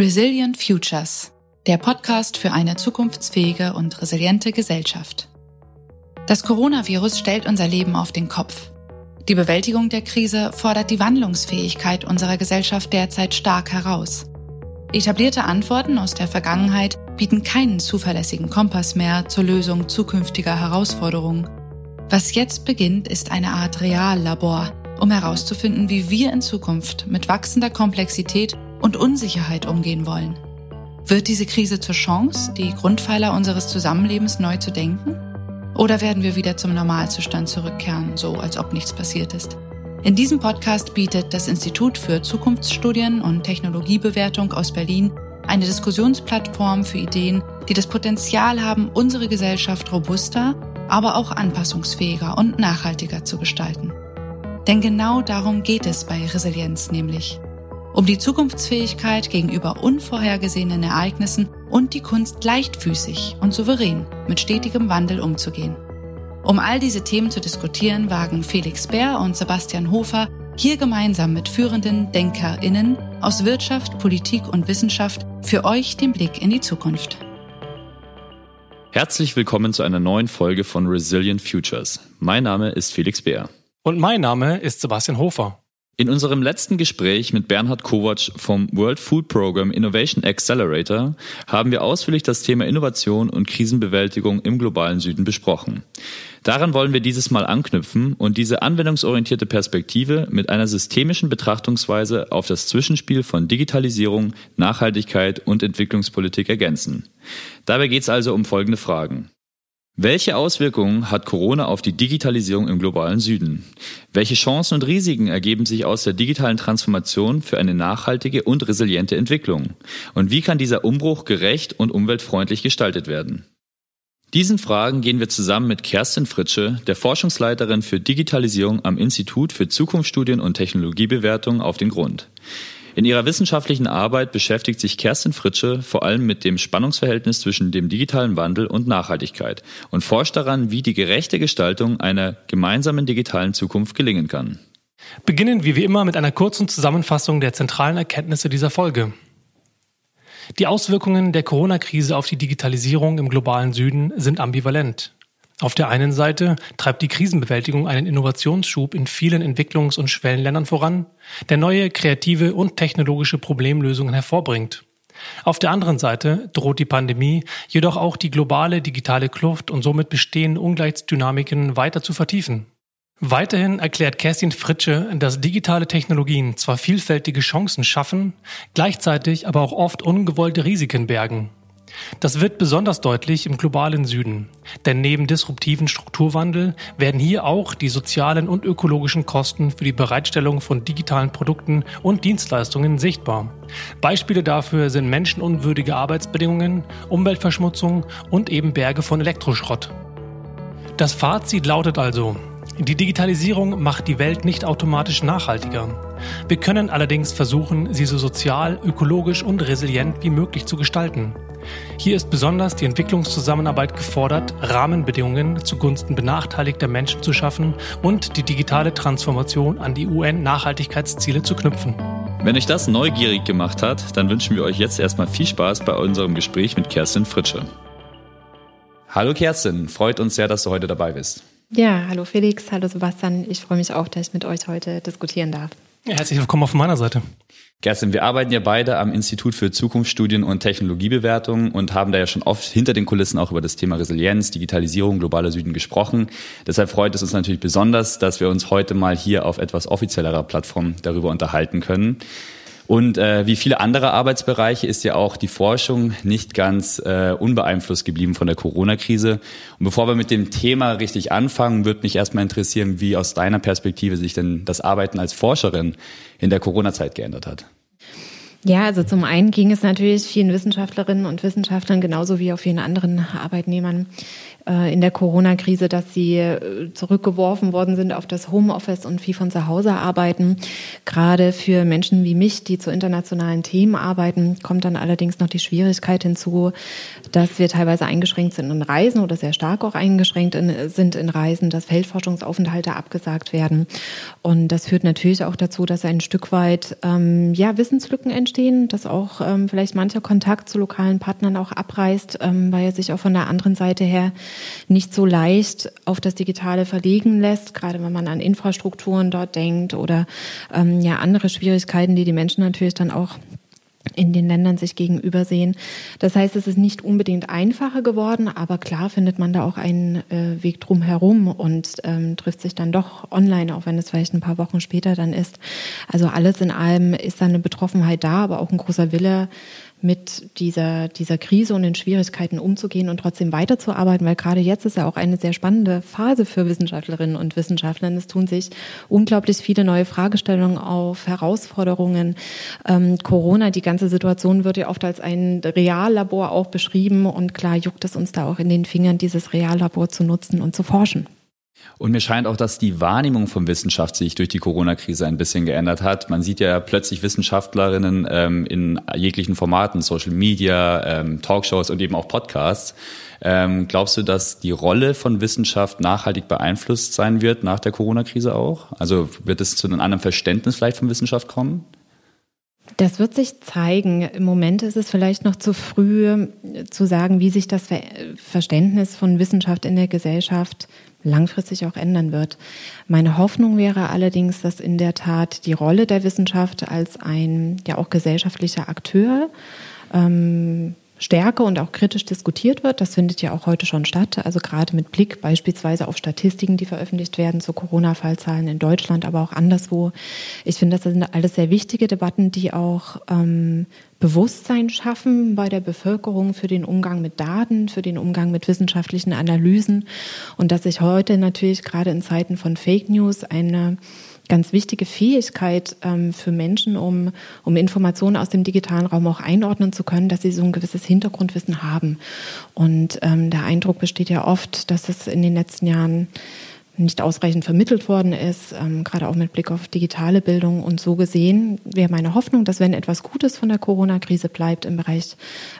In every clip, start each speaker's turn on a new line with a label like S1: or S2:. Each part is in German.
S1: Resilient Futures, der Podcast für eine zukunftsfähige und resiliente Gesellschaft. Das Coronavirus stellt unser Leben auf den Kopf. Die Bewältigung der Krise fordert die Wandlungsfähigkeit unserer Gesellschaft derzeit stark heraus. Etablierte Antworten aus der Vergangenheit bieten keinen zuverlässigen Kompass mehr zur Lösung zukünftiger Herausforderungen. Was jetzt beginnt, ist eine Art Reallabor, um herauszufinden, wie wir in Zukunft mit wachsender Komplexität und Unsicherheit umgehen wollen. Wird diese Krise zur Chance, die Grundpfeiler unseres Zusammenlebens neu zu denken? Oder werden wir wieder zum Normalzustand zurückkehren, so als ob nichts passiert ist? In diesem Podcast bietet das Institut für Zukunftsstudien und Technologiebewertung aus Berlin eine Diskussionsplattform für Ideen, die das Potenzial haben, unsere Gesellschaft robuster, aber auch anpassungsfähiger und nachhaltiger zu gestalten. Denn genau darum geht es bei Resilienz nämlich um die Zukunftsfähigkeit gegenüber unvorhergesehenen Ereignissen und die Kunst leichtfüßig und souverän mit stetigem Wandel umzugehen. Um all diese Themen zu diskutieren, wagen Felix Bär und Sebastian Hofer hier gemeinsam mit führenden DenkerInnen aus Wirtschaft, Politik und Wissenschaft für euch den Blick in die Zukunft.
S2: Herzlich willkommen zu einer neuen Folge von Resilient Futures. Mein Name ist Felix Bär.
S3: Und mein Name ist Sebastian Hofer.
S2: In unserem letzten Gespräch mit Bernhard Kovac vom World Food Program Innovation Accelerator haben wir ausführlich das Thema Innovation und Krisenbewältigung im globalen Süden besprochen. Daran wollen wir dieses Mal anknüpfen und diese anwendungsorientierte Perspektive mit einer systemischen Betrachtungsweise auf das Zwischenspiel von Digitalisierung, Nachhaltigkeit und Entwicklungspolitik ergänzen. Dabei geht es also um folgende Fragen. Welche Auswirkungen hat Corona auf die Digitalisierung im globalen Süden? Welche Chancen und Risiken ergeben sich aus der digitalen Transformation für eine nachhaltige und resiliente Entwicklung? Und wie kann dieser Umbruch gerecht und umweltfreundlich gestaltet werden? Diesen Fragen gehen wir zusammen mit Kerstin Fritsche, der Forschungsleiterin für Digitalisierung am Institut für Zukunftsstudien und Technologiebewertung, auf den Grund. In ihrer wissenschaftlichen Arbeit beschäftigt sich Kerstin Fritsche vor allem mit dem Spannungsverhältnis zwischen dem digitalen Wandel und Nachhaltigkeit und forscht daran, wie die gerechte Gestaltung einer gemeinsamen digitalen Zukunft gelingen kann.
S3: Beginnen wir wie immer mit einer kurzen Zusammenfassung der zentralen Erkenntnisse dieser Folge. Die Auswirkungen der Corona-Krise auf die Digitalisierung im globalen Süden sind ambivalent. Auf der einen Seite treibt die Krisenbewältigung einen Innovationsschub in vielen Entwicklungs- und Schwellenländern voran, der neue kreative und technologische Problemlösungen hervorbringt. Auf der anderen Seite droht die Pandemie jedoch auch die globale digitale Kluft und somit bestehende Ungleichsdynamiken weiter zu vertiefen. Weiterhin erklärt Kerstin Fritsche, dass digitale Technologien zwar vielfältige Chancen schaffen, gleichzeitig aber auch oft ungewollte Risiken bergen. Das wird besonders deutlich im globalen Süden, denn neben disruptiven Strukturwandel werden hier auch die sozialen und ökologischen Kosten für die Bereitstellung von digitalen Produkten und Dienstleistungen sichtbar. Beispiele dafür sind menschenunwürdige Arbeitsbedingungen, Umweltverschmutzung und eben Berge von Elektroschrott. Das Fazit lautet also, die Digitalisierung macht die Welt nicht automatisch nachhaltiger. Wir können allerdings versuchen, sie so sozial, ökologisch und resilient wie möglich zu gestalten. Hier ist besonders die Entwicklungszusammenarbeit gefordert, Rahmenbedingungen zugunsten benachteiligter Menschen zu schaffen und die digitale Transformation an die UN-Nachhaltigkeitsziele zu knüpfen.
S2: Wenn euch das neugierig gemacht hat, dann wünschen wir euch jetzt erstmal viel Spaß bei unserem Gespräch mit Kerstin Fritsche. Hallo Kerstin, freut uns sehr, dass du heute dabei bist.
S4: Ja, hallo Felix, hallo Sebastian. Ich freue mich auch, dass ich mit euch heute diskutieren darf.
S3: Ja, herzlich willkommen auf meiner Seite.
S2: Kerstin, wir arbeiten ja beide am Institut für Zukunftsstudien und Technologiebewertung und haben da ja schon oft hinter den Kulissen auch über das Thema Resilienz, Digitalisierung, globaler Süden gesprochen. Deshalb freut es uns natürlich besonders, dass wir uns heute mal hier auf etwas offiziellerer Plattform darüber unterhalten können. Und äh, wie viele andere Arbeitsbereiche ist ja auch die Forschung nicht ganz äh, unbeeinflusst geblieben von der Corona-Krise. Und bevor wir mit dem Thema richtig anfangen, würde mich erstmal interessieren, wie aus deiner Perspektive sich denn das Arbeiten als Forscherin in der Corona-Zeit geändert hat.
S4: Ja, also zum einen ging es natürlich vielen Wissenschaftlerinnen und Wissenschaftlern genauso wie auch vielen anderen Arbeitnehmern in der Corona-Krise, dass sie äh, zurückgeworfen worden sind auf das Homeoffice und viel von zu Hause arbeiten. Gerade für Menschen wie mich, die zu internationalen Themen arbeiten, kommt dann allerdings noch die Schwierigkeit hinzu, dass wir teilweise eingeschränkt sind in Reisen oder sehr stark auch eingeschränkt in, sind in Reisen, dass Feldforschungsaufenthalte abgesagt werden. Und das führt natürlich auch dazu, dass ein Stück weit ähm, ja, Wissenslücken entstehen, dass auch ähm, vielleicht mancher Kontakt zu lokalen Partnern auch abreißt, ähm, weil er sich auch von der anderen Seite her nicht so leicht auf das Digitale verlegen lässt, gerade wenn man an Infrastrukturen dort denkt oder ähm, ja andere Schwierigkeiten, die die Menschen natürlich dann auch in den Ländern sich gegenüber sehen. Das heißt, es ist nicht unbedingt einfacher geworden, aber klar findet man da auch einen äh, Weg drum herum und ähm, trifft sich dann doch online, auch wenn es vielleicht ein paar Wochen später dann ist. Also alles in allem ist da eine Betroffenheit da, aber auch ein großer Wille, mit dieser, dieser Krise und den Schwierigkeiten umzugehen und trotzdem weiterzuarbeiten, weil gerade jetzt ist ja auch eine sehr spannende Phase für Wissenschaftlerinnen und Wissenschaftler. Es tun sich unglaublich viele neue Fragestellungen auf, Herausforderungen. Ähm, Corona, die ganze Situation wird ja oft als ein Reallabor auch beschrieben und klar juckt es uns da auch in den Fingern, dieses Reallabor zu nutzen und zu forschen.
S2: Und mir scheint auch, dass die Wahrnehmung von Wissenschaft sich durch die Corona-Krise ein bisschen geändert hat. Man sieht ja plötzlich Wissenschaftlerinnen ähm, in jeglichen Formaten, Social Media, ähm, Talkshows und eben auch Podcasts. Ähm, glaubst du, dass die Rolle von Wissenschaft nachhaltig beeinflusst sein wird nach der Corona-Krise auch? Also wird es zu einem anderen Verständnis vielleicht von Wissenschaft kommen?
S4: Das wird sich zeigen. Im Moment ist es vielleicht noch zu früh zu sagen, wie sich das Verständnis von Wissenschaft in der Gesellschaft langfristig auch ändern wird. Meine Hoffnung wäre allerdings, dass in der Tat die Rolle der Wissenschaft als ein ja auch gesellschaftlicher Akteur ähm, stärker und auch kritisch diskutiert wird. Das findet ja auch heute schon statt. Also gerade mit Blick beispielsweise auf Statistiken, die veröffentlicht werden zu Corona-Fallzahlen in Deutschland, aber auch anderswo. Ich finde, das sind alles sehr wichtige Debatten, die auch ähm, Bewusstsein schaffen bei der Bevölkerung für den Umgang mit Daten, für den Umgang mit wissenschaftlichen Analysen und dass sich heute natürlich gerade in Zeiten von Fake News eine ganz wichtige Fähigkeit ähm, für Menschen, um, um Informationen aus dem digitalen Raum auch einordnen zu können, dass sie so ein gewisses Hintergrundwissen haben. Und ähm, der Eindruck besteht ja oft, dass es in den letzten Jahren nicht ausreichend vermittelt worden ist, ähm, gerade auch mit Blick auf digitale Bildung. Und so gesehen wäre meine Hoffnung, dass wenn etwas Gutes von der Corona-Krise bleibt im Bereich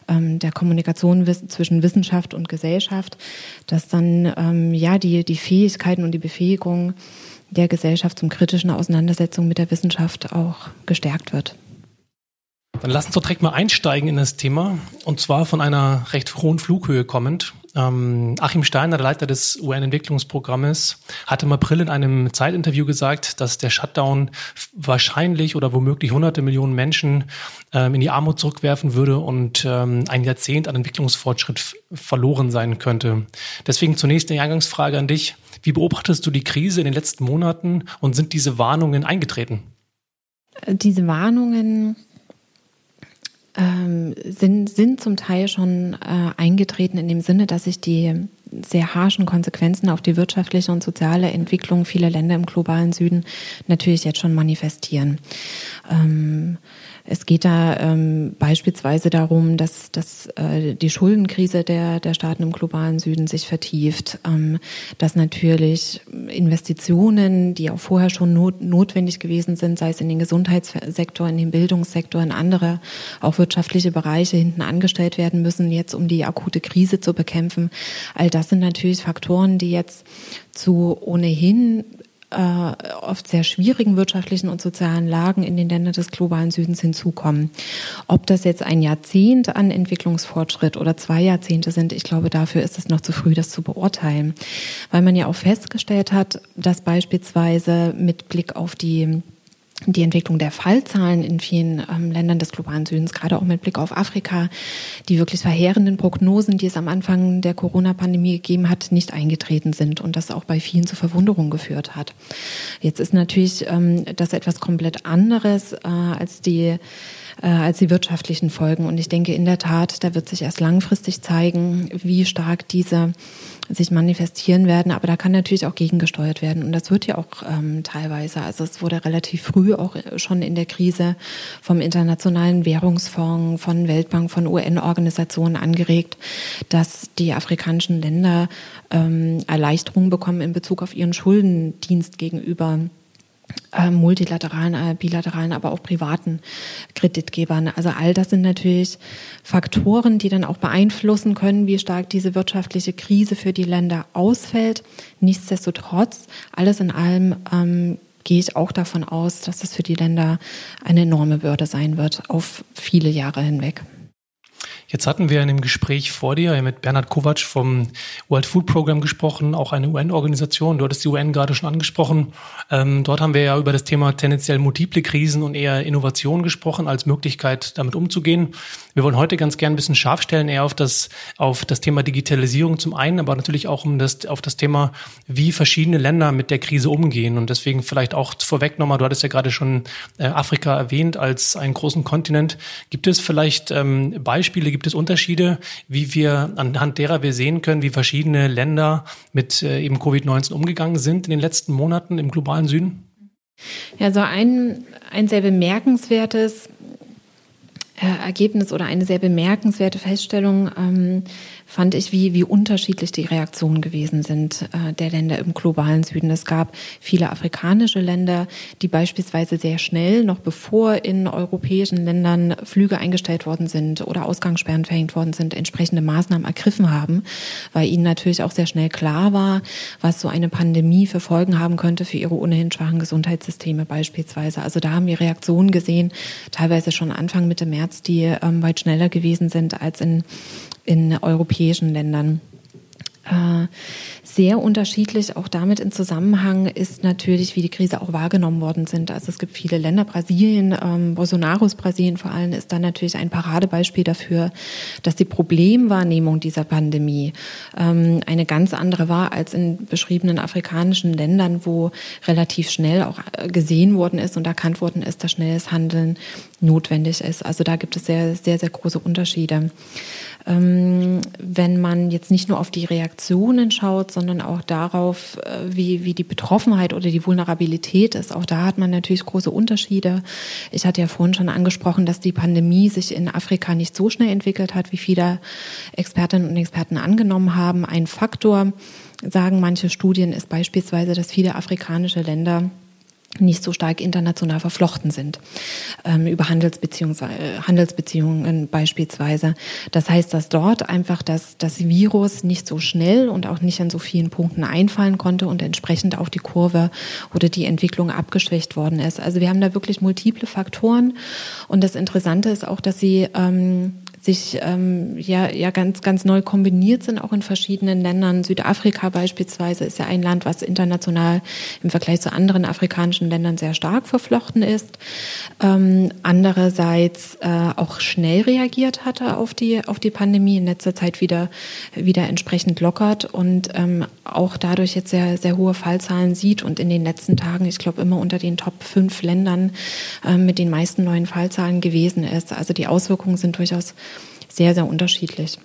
S4: ähm, der Kommunikation zwischen Wissenschaft und Gesellschaft, dass dann ähm, ja die, die Fähigkeiten und die Befähigung der Gesellschaft zum kritischen Auseinandersetzung mit der Wissenschaft auch gestärkt wird.
S3: Dann lass uns doch direkt mal einsteigen in das Thema und zwar von einer recht hohen Flughöhe kommend. Ähm, Achim Steiner, der Leiter des UN-Entwicklungsprogrammes, hat im April in einem Zeitinterview gesagt, dass der Shutdown wahrscheinlich oder womöglich hunderte Millionen Menschen ähm, in die Armut zurückwerfen würde und ähm, ein Jahrzehnt an Entwicklungsfortschritt verloren sein könnte. Deswegen zunächst eine Eingangsfrage an dich. Wie beobachtest du die Krise in den letzten Monaten und sind diese Warnungen eingetreten?
S4: Diese Warnungen ähm, sind, sind zum Teil schon äh, eingetreten in dem Sinne, dass sich die sehr harschen Konsequenzen auf die wirtschaftliche und soziale Entwicklung vieler Länder im globalen Süden natürlich jetzt schon manifestieren. Ähm, es geht da ähm, beispielsweise darum, dass, dass äh, die Schuldenkrise der, der Staaten im globalen Süden sich vertieft, ähm, dass natürlich Investitionen, die auch vorher schon not, notwendig gewesen sind, sei es in den Gesundheitssektor, in den Bildungssektor, in andere auch wirtschaftliche Bereiche hinten angestellt werden müssen, jetzt um die akute Krise zu bekämpfen. All das sind natürlich Faktoren, die jetzt zu ohnehin äh, oft sehr schwierigen wirtschaftlichen und sozialen Lagen in den Ländern des globalen Südens hinzukommen. Ob das jetzt ein Jahrzehnt an Entwicklungsfortschritt oder zwei Jahrzehnte sind, ich glaube, dafür ist es noch zu früh, das zu beurteilen. Weil man ja auch festgestellt hat, dass beispielsweise mit Blick auf die die Entwicklung der Fallzahlen in vielen ähm, Ländern des globalen Südens, gerade auch mit Blick auf Afrika, die wirklich verheerenden Prognosen, die es am Anfang der Corona-Pandemie gegeben hat, nicht eingetreten sind und das auch bei vielen zu Verwunderung geführt hat. Jetzt ist natürlich ähm, das etwas komplett anderes äh, als die äh, als die wirtschaftlichen Folgen. Und ich denke in der Tat, da wird sich erst langfristig zeigen, wie stark diese sich manifestieren werden. Aber da kann natürlich auch gegengesteuert werden. Und das wird ja auch ähm, teilweise. Also es wurde relativ früh auch schon in der Krise vom Internationalen Währungsfonds, von Weltbank, von UN-Organisationen angeregt, dass die afrikanischen Länder ähm, Erleichterungen bekommen in Bezug auf ihren Schuldendienst gegenüber äh, multilateralen, äh, bilateralen, aber auch privaten Kreditgebern. Also all das sind natürlich Faktoren, die dann auch beeinflussen können, wie stark diese wirtschaftliche Krise für die Länder ausfällt. Nichtsdestotrotz, alles in allem ähm, gehe ich auch davon aus, dass es für die Länder eine enorme Bürde sein wird auf viele Jahre hinweg.
S3: Jetzt hatten wir in dem Gespräch vor dir mit Bernhard Kovac vom World Food Program gesprochen, auch eine UN-Organisation. Du hattest die UN gerade schon angesprochen. Ähm, dort haben wir ja über das Thema tendenziell multiple Krisen und eher Innovation gesprochen als Möglichkeit, damit umzugehen. Wir wollen heute ganz gern ein bisschen scharf stellen, eher auf das, auf das Thema Digitalisierung zum einen, aber natürlich auch um das, auf das Thema, wie verschiedene Länder mit der Krise umgehen. Und deswegen vielleicht auch vorweg nochmal, du hattest ja gerade schon äh, Afrika erwähnt als einen großen Kontinent. Gibt es vielleicht ähm, Beispiele, Gibt es Unterschiede, wie wir anhand derer wir sehen können, wie verschiedene Länder mit äh, eben Covid-19 umgegangen sind in den letzten Monaten im globalen Süden?
S4: Ja, so ein, ein sehr bemerkenswertes äh, Ergebnis oder eine sehr bemerkenswerte Feststellung ähm, fand ich, wie, wie unterschiedlich die Reaktionen gewesen sind äh, der Länder im globalen Süden. Es gab viele afrikanische Länder, die beispielsweise sehr schnell, noch bevor in europäischen Ländern Flüge eingestellt worden sind oder Ausgangssperren verhängt worden sind, entsprechende Maßnahmen ergriffen haben, weil ihnen natürlich auch sehr schnell klar war, was so eine Pandemie für Folgen haben könnte für ihre ohnehin schwachen Gesundheitssysteme beispielsweise. Also da haben wir Reaktionen gesehen, teilweise schon Anfang Mitte März, die ähm, weit schneller gewesen sind als in in europäischen Ländern. Äh, sehr unterschiedlich, auch damit in Zusammenhang ist natürlich, wie die Krise auch wahrgenommen worden sind. Also es gibt viele Länder, Brasilien, ähm, Bolsonaros Brasilien vor allem ist dann natürlich ein Paradebeispiel dafür, dass die Problemwahrnehmung dieser Pandemie ähm, eine ganz andere war als in beschriebenen afrikanischen Ländern, wo relativ schnell auch äh, gesehen worden ist und erkannt worden ist, dass schnelles Handeln notwendig ist. Also da gibt es sehr, sehr, sehr große Unterschiede. Ähm, wenn man jetzt nicht nur auf die Reaktionen schaut, sondern auch darauf, äh, wie, wie die Betroffenheit oder die Vulnerabilität ist, auch da hat man natürlich große Unterschiede. Ich hatte ja vorhin schon angesprochen, dass die Pandemie sich in Afrika nicht so schnell entwickelt hat, wie viele Expertinnen und Experten angenommen haben. Ein Faktor, sagen manche Studien, ist beispielsweise, dass viele afrikanische Länder nicht so stark international verflochten sind ähm, über Handelsbeziehungen, äh, Handelsbeziehungen beispielsweise. Das heißt, dass dort einfach das, das Virus nicht so schnell und auch nicht an so vielen Punkten einfallen konnte und entsprechend auch die Kurve oder die Entwicklung abgeschwächt worden ist. Also wir haben da wirklich multiple Faktoren und das Interessante ist auch, dass sie ähm, sich ähm, ja, ja ganz, ganz neu kombiniert sind, auch in verschiedenen Ländern. Südafrika beispielsweise ist ja ein Land, was international im Vergleich zu anderen afrikanischen Ländern sehr stark verflochten ist. Ähm, andererseits äh, auch schnell reagiert hatte auf die, auf die Pandemie, in letzter Zeit wieder, wieder entsprechend lockert und ähm, auch dadurch jetzt sehr, sehr hohe Fallzahlen sieht und in den letzten Tagen, ich glaube, immer unter den Top fünf Ländern äh, mit den meisten neuen Fallzahlen gewesen ist. Also die Auswirkungen sind durchaus sehr, sehr unterschiedlich.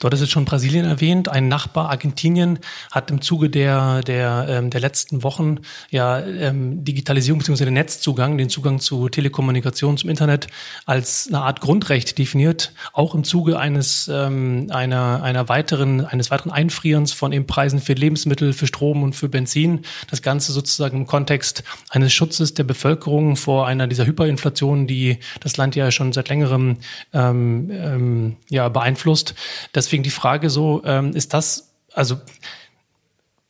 S3: Dort ist jetzt schon Brasilien erwähnt. Ein Nachbar Argentinien hat im Zuge der, der, ähm, der letzten Wochen ja ähm, Digitalisierung bzw. den Netzzugang, den Zugang zu Telekommunikation, zum Internet als eine Art Grundrecht definiert. Auch im Zuge eines, ähm, einer, einer weiteren, eines weiteren Einfrierens von eben Preisen für Lebensmittel, für Strom und für Benzin. Das Ganze sozusagen im Kontext eines Schutzes der Bevölkerung vor einer dieser Hyperinflation, die das Land ja schon seit längerem ähm, ähm, ja, beeinflusst. Deswegen die Frage so, ähm, ist das, also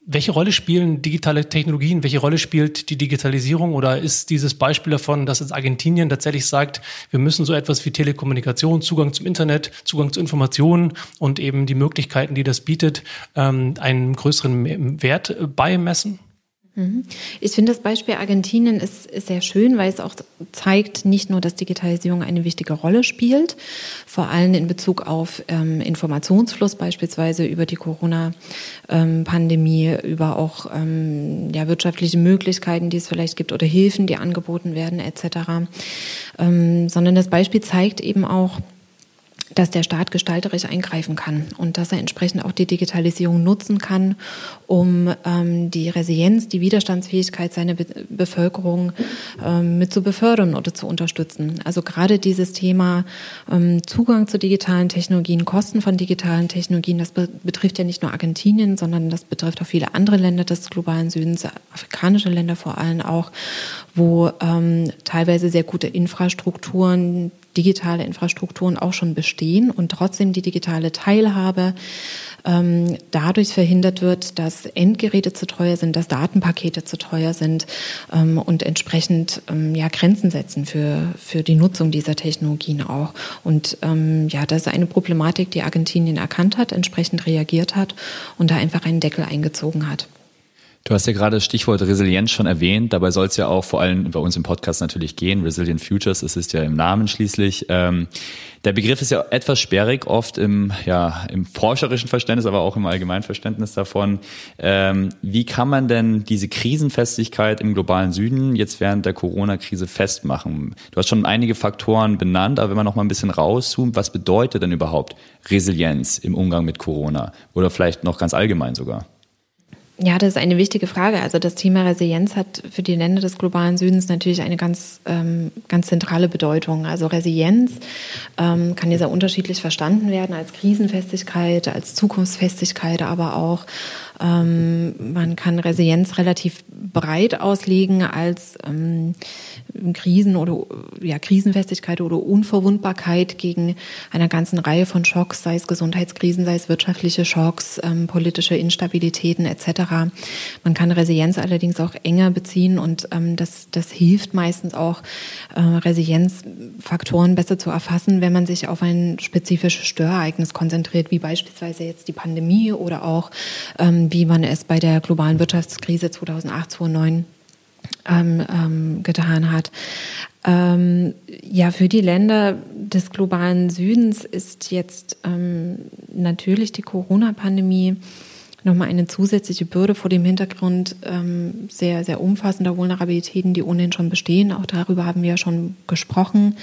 S3: welche Rolle spielen digitale Technologien? Welche Rolle spielt die Digitalisierung? Oder ist dieses Beispiel davon, dass jetzt Argentinien tatsächlich sagt, wir müssen so etwas wie Telekommunikation, Zugang zum Internet, Zugang zu Informationen und eben die Möglichkeiten, die das bietet, ähm, einen größeren Wert beimessen?
S4: Mhm. Ich finde das Beispiel Argentinien ist, sehr schön, weil es auch zeigt, nicht nur, dass Digitalisierung eine wichtige Rolle spielt, vor allem in Bezug auf ähm, Informationsfluss beispielsweise über die Corona-Pandemie, ähm, über auch ähm, ja, wirtschaftliche Möglichkeiten, die es vielleicht gibt oder Hilfen, die angeboten werden etc., ähm, sondern das Beispiel zeigt eben auch, dass der Staat gestalterisch eingreifen kann und dass er entsprechend auch die Digitalisierung nutzen kann, um ähm, die Resilienz, die Widerstandsfähigkeit seiner Be Bevölkerung ähm, mit zu befördern oder zu unterstützen. Also gerade dieses Thema ähm, Zugang zu digitalen Technologien, Kosten von digitalen Technologien, das be betrifft ja nicht nur Argentinien, sondern das betrifft auch viele andere Länder des globalen Südens, afrikanische Länder vor allem auch, wo ähm, teilweise sehr gute Infrastrukturen, digitale Infrastrukturen auch schon bestehen und trotzdem die digitale Teilhabe ähm, dadurch verhindert wird, dass Endgeräte zu teuer sind, dass Datenpakete zu teuer sind ähm, und entsprechend ähm, ja Grenzen setzen für für die Nutzung dieser Technologien auch. Und ähm, ja, das ist eine Problematik, die Argentinien erkannt hat, entsprechend reagiert hat und da einfach einen Deckel eingezogen hat.
S2: Du hast ja gerade das Stichwort Resilienz schon erwähnt. Dabei soll es ja auch vor allem bei uns im Podcast natürlich gehen. Resilient Futures, es ist ja im Namen schließlich. Ähm, der Begriff ist ja etwas sperrig, oft im, ja, im forscherischen Verständnis, aber auch im allgemeinen Verständnis davon. Ähm, wie kann man denn diese Krisenfestigkeit im globalen Süden jetzt während der Corona-Krise festmachen? Du hast schon einige Faktoren benannt, aber wenn man noch mal ein bisschen rauszoomt, was bedeutet denn überhaupt Resilienz im Umgang mit Corona? Oder vielleicht noch ganz allgemein sogar?
S4: Ja, das ist eine wichtige Frage. Also das Thema Resilienz hat für die Länder des globalen Südens natürlich eine ganz, ähm, ganz zentrale Bedeutung. Also Resilienz ähm, kann ja sehr unterschiedlich verstanden werden als Krisenfestigkeit, als Zukunftsfestigkeit, aber auch ähm, man kann Resilienz relativ breit auslegen als ähm, Krisen oder ja, Krisenfestigkeit oder Unverwundbarkeit gegen einer ganzen Reihe von Schocks, sei es Gesundheitskrisen, sei es wirtschaftliche Schocks, ähm, politische Instabilitäten etc. Man kann Resilienz allerdings auch enger beziehen und ähm, das, das hilft meistens auch, äh, Resilienzfaktoren besser zu erfassen, wenn man sich auf ein spezifisches Störereignis konzentriert, wie beispielsweise jetzt die Pandemie oder auch ähm, wie man es bei der globalen Wirtschaftskrise 2008, 2009 ähm, ähm, getan hat. Ähm, ja, für die Länder des globalen Südens ist jetzt ähm, natürlich die Corona-Pandemie nochmal eine zusätzliche Bürde vor dem Hintergrund ähm, sehr, sehr umfassender Vulnerabilitäten, die ohnehin schon bestehen. Auch darüber haben wir ja schon gesprochen.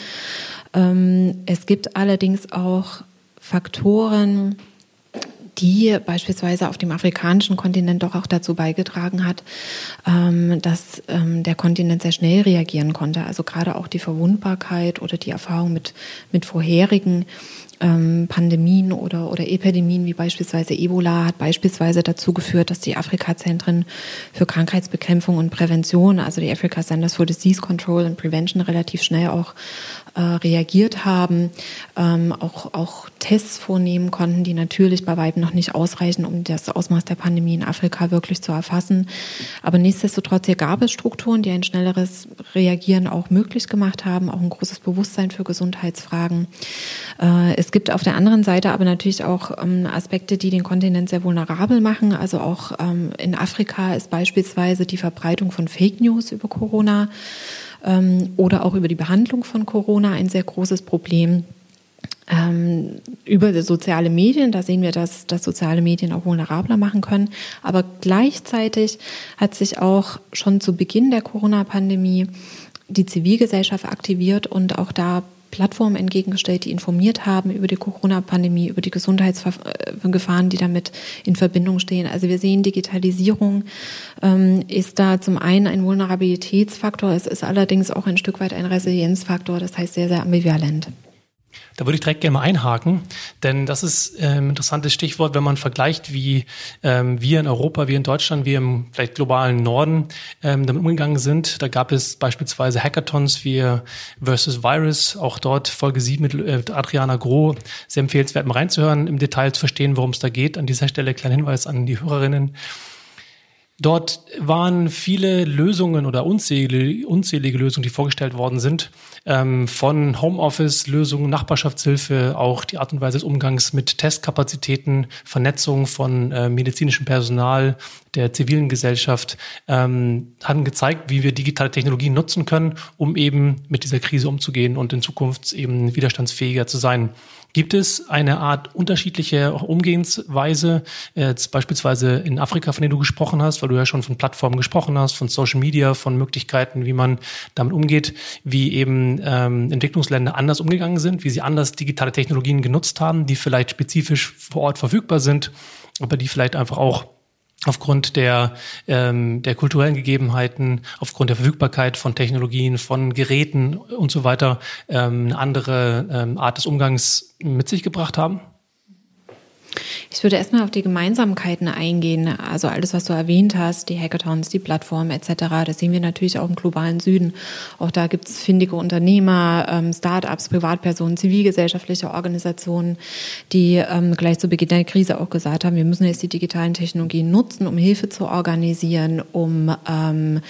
S4: Ähm, es gibt allerdings auch Faktoren, die beispielsweise auf dem afrikanischen Kontinent doch auch dazu beigetragen hat, ähm, dass ähm, der Kontinent sehr schnell reagieren konnte. Also gerade auch die Verwundbarkeit oder die Erfahrung mit, mit vorherigen ähm, Pandemien oder, oder Epidemien wie beispielsweise Ebola hat beispielsweise dazu geführt, dass die Afrika-Zentren für Krankheitsbekämpfung und Prävention, also die Africa Centers for Disease Control and Prevention, relativ schnell auch äh, reagiert haben, ähm, auch, auch Tests vornehmen konnten, die natürlich bei Weitem noch nicht ausreichen, um das Ausmaß der Pandemie in Afrika wirklich zu erfassen. Aber nichtsdestotrotz hier gab es Strukturen, die ein schnelleres Reagieren auch möglich gemacht haben, auch ein großes Bewusstsein für Gesundheitsfragen. Äh, es gibt auf der anderen Seite aber natürlich auch ähm, Aspekte, die den Kontinent sehr vulnerabel machen. Also auch ähm, in Afrika ist beispielsweise die Verbreitung von Fake News über Corona ähm, oder auch über die Behandlung von Corona ein sehr großes Problem. Ähm, über soziale Medien, da sehen wir, dass, dass soziale Medien auch vulnerabler machen können. Aber gleichzeitig hat sich auch schon zu Beginn der Corona-Pandemie die Zivilgesellschaft aktiviert und auch da Plattformen entgegengestellt, die informiert haben über die Corona-Pandemie, über die Gesundheitsgefahren, die damit in Verbindung stehen. Also wir sehen, Digitalisierung ähm, ist da zum einen ein Vulnerabilitätsfaktor, es ist allerdings auch ein Stück weit ein Resilienzfaktor, das heißt sehr, sehr ambivalent.
S3: Da würde ich direkt gerne mal einhaken, denn das ist äh, ein interessantes Stichwort, wenn man vergleicht, wie ähm, wir in Europa, wir in Deutschland, wir im vielleicht globalen Norden ähm, damit umgegangen sind. Da gab es beispielsweise Hackathons wie Versus Virus, auch dort Folge 7 mit äh, Adriana Groh. Sehr empfehlenswert, mal reinzuhören, im Detail zu verstehen, worum es da geht. An dieser Stelle kleiner Hinweis an die Hörerinnen. Dort waren viele Lösungen oder unzählige, unzählige Lösungen, die vorgestellt worden sind, ähm, von Homeoffice-Lösungen, Nachbarschaftshilfe, auch die Art und Weise des Umgangs mit Testkapazitäten, Vernetzung von äh, medizinischem Personal, der zivilen Gesellschaft, ähm, haben gezeigt, wie wir digitale Technologien nutzen können, um eben mit dieser Krise umzugehen und in Zukunft eben widerstandsfähiger zu sein. Gibt es eine Art unterschiedliche Umgehensweise, jetzt beispielsweise in Afrika, von der du gesprochen hast, weil du ja schon von Plattformen gesprochen hast, von Social Media, von Möglichkeiten, wie man damit umgeht, wie eben ähm, Entwicklungsländer anders umgegangen sind, wie sie anders digitale Technologien genutzt haben, die vielleicht spezifisch vor Ort verfügbar sind, aber die vielleicht einfach auch aufgrund der, ähm, der kulturellen Gegebenheiten, aufgrund der Verfügbarkeit von Technologien, von Geräten und so weiter ähm, eine andere ähm, Art des Umgangs mit sich gebracht haben?
S4: Ich würde erstmal auf die Gemeinsamkeiten eingehen. Also alles, was du erwähnt hast, die Hackathons, die Plattformen etc., das sehen wir natürlich auch im globalen Süden. Auch da gibt es findige Unternehmer, ähm, Start-ups, Privatpersonen, zivilgesellschaftliche Organisationen, die ähm, gleich zu Beginn der Krise auch gesagt haben, wir müssen jetzt die digitalen Technologien nutzen, um Hilfe zu organisieren, um ähm,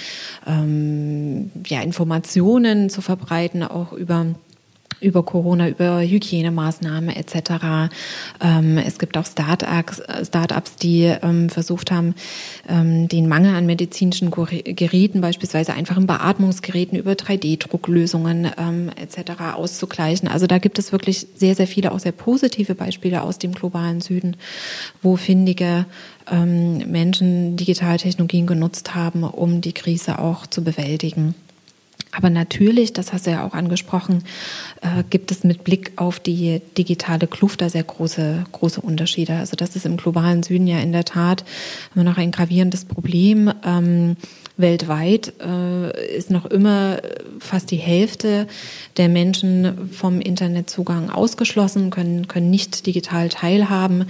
S4: ähm, ja, Informationen zu verbreiten, auch über über Corona, über Hygienemaßnahmen etc. Ähm, es gibt auch Start-ups, Start die ähm, versucht haben, ähm, den Mangel an medizinischen Geräten, beispielsweise einfachen Beatmungsgeräten über 3D-Drucklösungen ähm, etc. auszugleichen. Also da gibt es wirklich sehr, sehr viele auch sehr positive Beispiele aus dem globalen Süden, wo findige ähm, Menschen Digitaltechnologien genutzt haben, um die Krise auch zu bewältigen. Aber natürlich, das hast du ja auch angesprochen, äh, gibt es mit Blick auf die digitale Kluft da sehr große, große Unterschiede. Also das ist im globalen Süden ja in der Tat immer noch ein gravierendes Problem. Ähm, weltweit äh, ist noch immer fast die Hälfte der Menschen vom Internetzugang ausgeschlossen, können, können nicht digital teilhaben.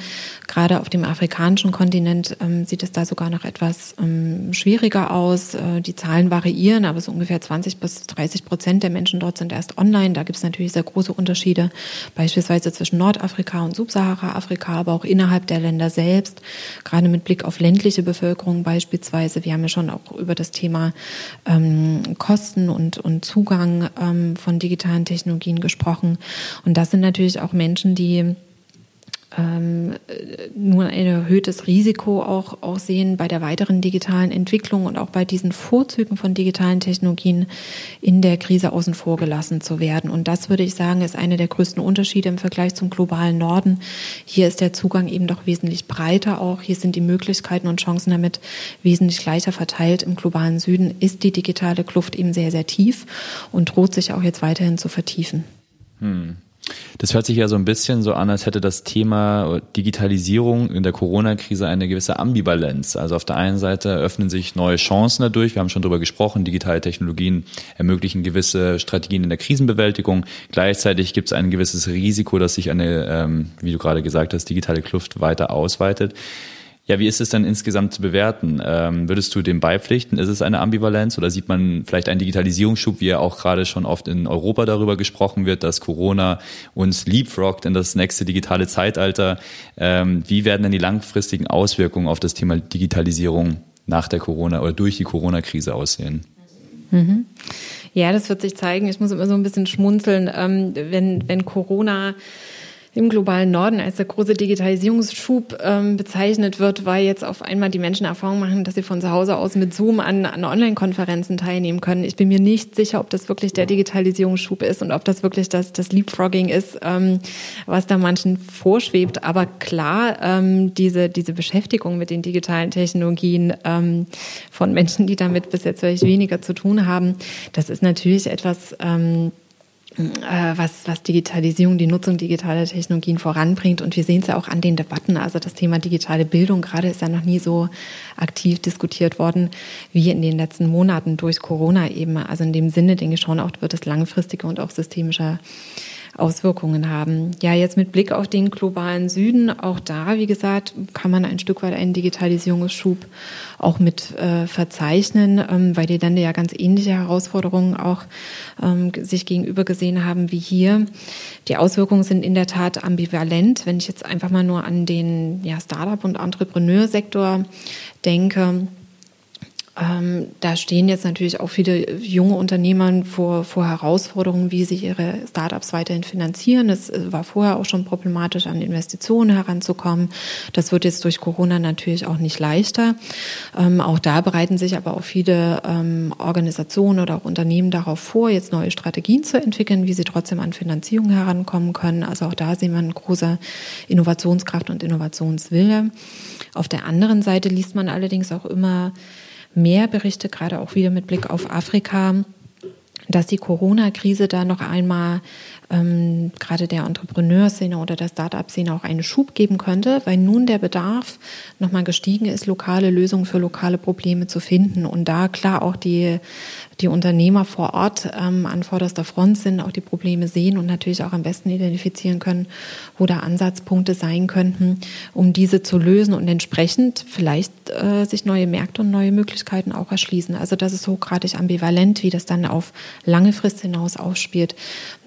S4: Gerade auf dem afrikanischen Kontinent ähm, sieht es da sogar noch etwas ähm, schwieriger aus. Äh, die Zahlen variieren, aber so ungefähr 20 bis 30 Prozent der Menschen dort sind erst online. Da gibt es natürlich sehr große Unterschiede, beispielsweise zwischen Nordafrika und Subsahara-Afrika, aber auch innerhalb der Länder selbst. Gerade mit Blick auf ländliche Bevölkerung beispielsweise. Wir haben ja schon auch über das Thema ähm, Kosten und, und Zugang ähm, von digitalen Technologien gesprochen. Und das sind natürlich auch Menschen, die ähm, nur ein erhöhtes Risiko auch, auch sehen bei der weiteren digitalen Entwicklung und auch bei diesen Vorzügen von digitalen Technologien in der Krise außen vor gelassen zu werden. Und das würde ich sagen, ist einer der größten Unterschiede im Vergleich zum globalen Norden. Hier ist der Zugang eben doch wesentlich breiter auch. Hier sind die Möglichkeiten und Chancen damit wesentlich gleicher verteilt. Im globalen Süden ist die digitale Kluft eben sehr, sehr tief und droht sich auch jetzt weiterhin zu vertiefen.
S2: Hm. Das hört sich ja so ein bisschen so an, als hätte das Thema Digitalisierung in der Corona-Krise eine gewisse Ambivalenz. Also auf der einen Seite öffnen sich neue Chancen dadurch. Wir haben schon darüber gesprochen, digitale Technologien ermöglichen gewisse Strategien in der Krisenbewältigung. Gleichzeitig gibt es ein gewisses Risiko, dass sich eine, ähm, wie du gerade gesagt hast, digitale Kluft weiter ausweitet. Ja, wie ist es denn insgesamt zu bewerten? Ähm, würdest du dem beipflichten? Ist es eine Ambivalenz oder sieht man vielleicht einen Digitalisierungsschub, wie ja auch gerade schon oft in Europa darüber gesprochen wird, dass Corona uns leapfroggt in das nächste digitale Zeitalter? Ähm, wie werden denn die langfristigen Auswirkungen auf das Thema Digitalisierung nach der Corona oder durch die Corona-Krise aussehen?
S4: Mhm. Ja, das wird sich zeigen. Ich muss immer so ein bisschen schmunzeln, ähm, wenn, wenn Corona im globalen Norden als der große Digitalisierungsschub ähm, bezeichnet wird, weil jetzt auf einmal die Menschen Erfahrung machen, dass sie von zu Hause aus mit Zoom an, an Online-Konferenzen teilnehmen können. Ich bin mir nicht sicher, ob das wirklich der Digitalisierungsschub ist und ob das wirklich das, das Leapfrogging ist, ähm, was da manchen vorschwebt. Aber klar, ähm, diese, diese Beschäftigung mit den digitalen Technologien ähm, von Menschen, die damit bis jetzt vielleicht weniger zu tun haben, das ist natürlich etwas, ähm, äh, was, was Digitalisierung, die Nutzung digitaler Technologien voranbringt. Und wir sehen es ja auch an den Debatten. Also das Thema digitale Bildung gerade ist ja noch nie so aktiv diskutiert worden wie in den letzten Monaten durch Corona eben. Also in dem Sinne denke ich schon auch, wird es langfristiger und auch systemischer Auswirkungen haben. Ja, jetzt mit Blick auf den globalen Süden, auch da, wie gesagt, kann man ein Stück weit einen Digitalisierungsschub auch mit äh, verzeichnen, ähm, weil die Länder ja ganz ähnliche Herausforderungen auch ähm, sich gegenüber gesehen haben wie hier. Die Auswirkungen sind in der Tat ambivalent. Wenn ich jetzt einfach mal nur an den ja, Startup- und Entrepreneursektor denke, Ähm, da stehen jetzt natürlich auch viele junge Unternehmer vor, vor Herausforderungen, wie sie ihre Startups weiterhin finanzieren. Es äh, war vorher auch schon problematisch, an Investitionen heranzukommen. Das wird jetzt durch Corona natürlich auch nicht leichter. Ähm, auch da bereiten sich aber auch viele ähm, Organisationen oder auch Unternehmen darauf vor, jetzt neue Strategien zu entwickeln, wie sie trotzdem an Finanzierung herankommen können. Also auch da sehen wir eine große Innovationskraft und Innovationswille. Auf der anderen Seite liest man allerdings auch immer, mehr Berichte, gerade auch wieder mit Blick auf Afrika, dass die Corona-Krise da noch einmal ähm, gerade der Entrepreneurszene oder der Start-up-Szene auch einen Schub geben könnte, weil nun der Bedarf nochmal gestiegen ist, lokale Lösungen für lokale Probleme zu finden und da klar auch die die Unternehmer vor Ort ähm, an vorderster Front sind, auch die Probleme sehen und natürlich auch am besten identifizieren können, wo da Ansatzpunkte sein könnten, um diese zu lösen und entsprechend vielleicht äh, sich neue Märkte und neue Möglichkeiten auch erschließen. Also das ist hochgradig ambivalent, wie das dann auf lange Frist hinaus ausspielt.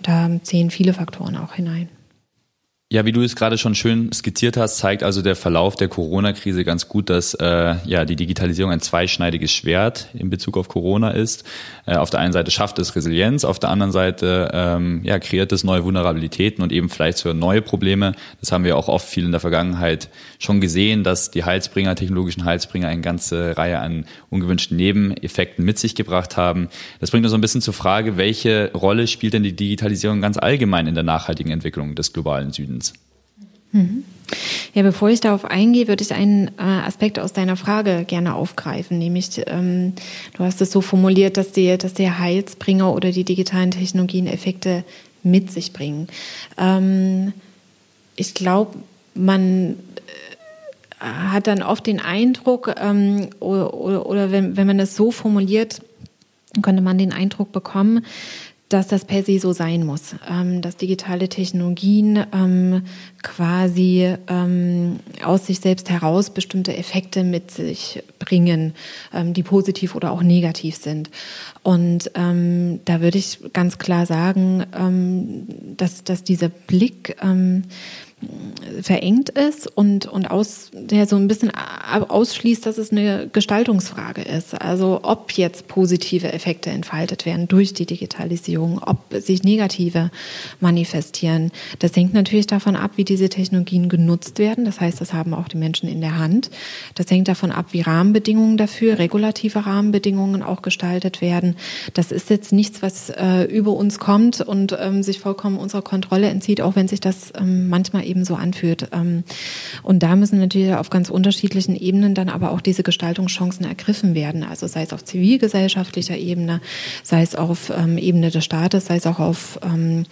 S4: Da zählen viele Faktoren auch hinein.
S2: Ja, wie du es gerade schon schön skizziert hast, zeigt also der Verlauf der Corona-Krise ganz gut, dass äh, ja die Digitalisierung ein zweischneidiges Schwert in Bezug auf Corona ist. Äh, auf der einen Seite schafft es Resilienz, auf der anderen Seite ähm, ja, kreiert es neue Vulnerabilitäten und eben vielleicht für neue Probleme. Das haben wir auch oft viel in der Vergangenheit schon gesehen, dass die Heilsbringer, technologischen Heilsbringer, eine ganze Reihe an ungewünschten Nebeneffekten mit sich gebracht haben. Das bringt uns so ein bisschen zur Frage, welche Rolle spielt denn die Digitalisierung ganz allgemein in der nachhaltigen Entwicklung des globalen Südens?
S4: Mhm. Ja, bevor ich darauf eingehe, würde ich einen äh, Aspekt aus deiner Frage gerne aufgreifen, nämlich ähm, du hast es so formuliert, dass die, dass der Heilsbringer oder die digitalen Technologien Effekte mit sich bringen. Ähm, ich glaube, man äh, hat dann oft den Eindruck, ähm, oder, oder, oder wenn, wenn man es so formuliert, könnte man den Eindruck bekommen, dass das per se so sein muss, ähm, dass digitale Technologien ähm, quasi ähm, aus sich selbst heraus bestimmte Effekte mit sich bringen, ähm, die positiv oder auch negativ sind. Und ähm, da würde ich ganz klar sagen, ähm, dass, dass dieser Blick verengt ist und, und aus, der so ein bisschen ausschließt, dass es eine Gestaltungsfrage ist. Also ob jetzt positive Effekte entfaltet werden durch die Digitalisierung, ob sich negative manifestieren. Das hängt natürlich davon ab, wie diese Technologien genutzt werden. Das heißt, das haben auch die Menschen in der Hand. Das hängt davon ab, wie Rahmenbedingungen dafür, regulative Rahmenbedingungen auch gestaltet werden. Das ist jetzt nichts, was äh, über uns kommt und ähm, sich vollkommen unserer Kontrolle entzieht, auch wenn sich das ähm, manchmal eben so anfühlt. Ähm, und da müssen natürlich auf ganz unterschiedlichen Ebenen dann aber auch diese Gestaltungschancen ergriffen werden. Also sei es auf zivilgesellschaftlicher Ebene, sei es auf ähm, Ebene des Staates, sei es auch auf ähm,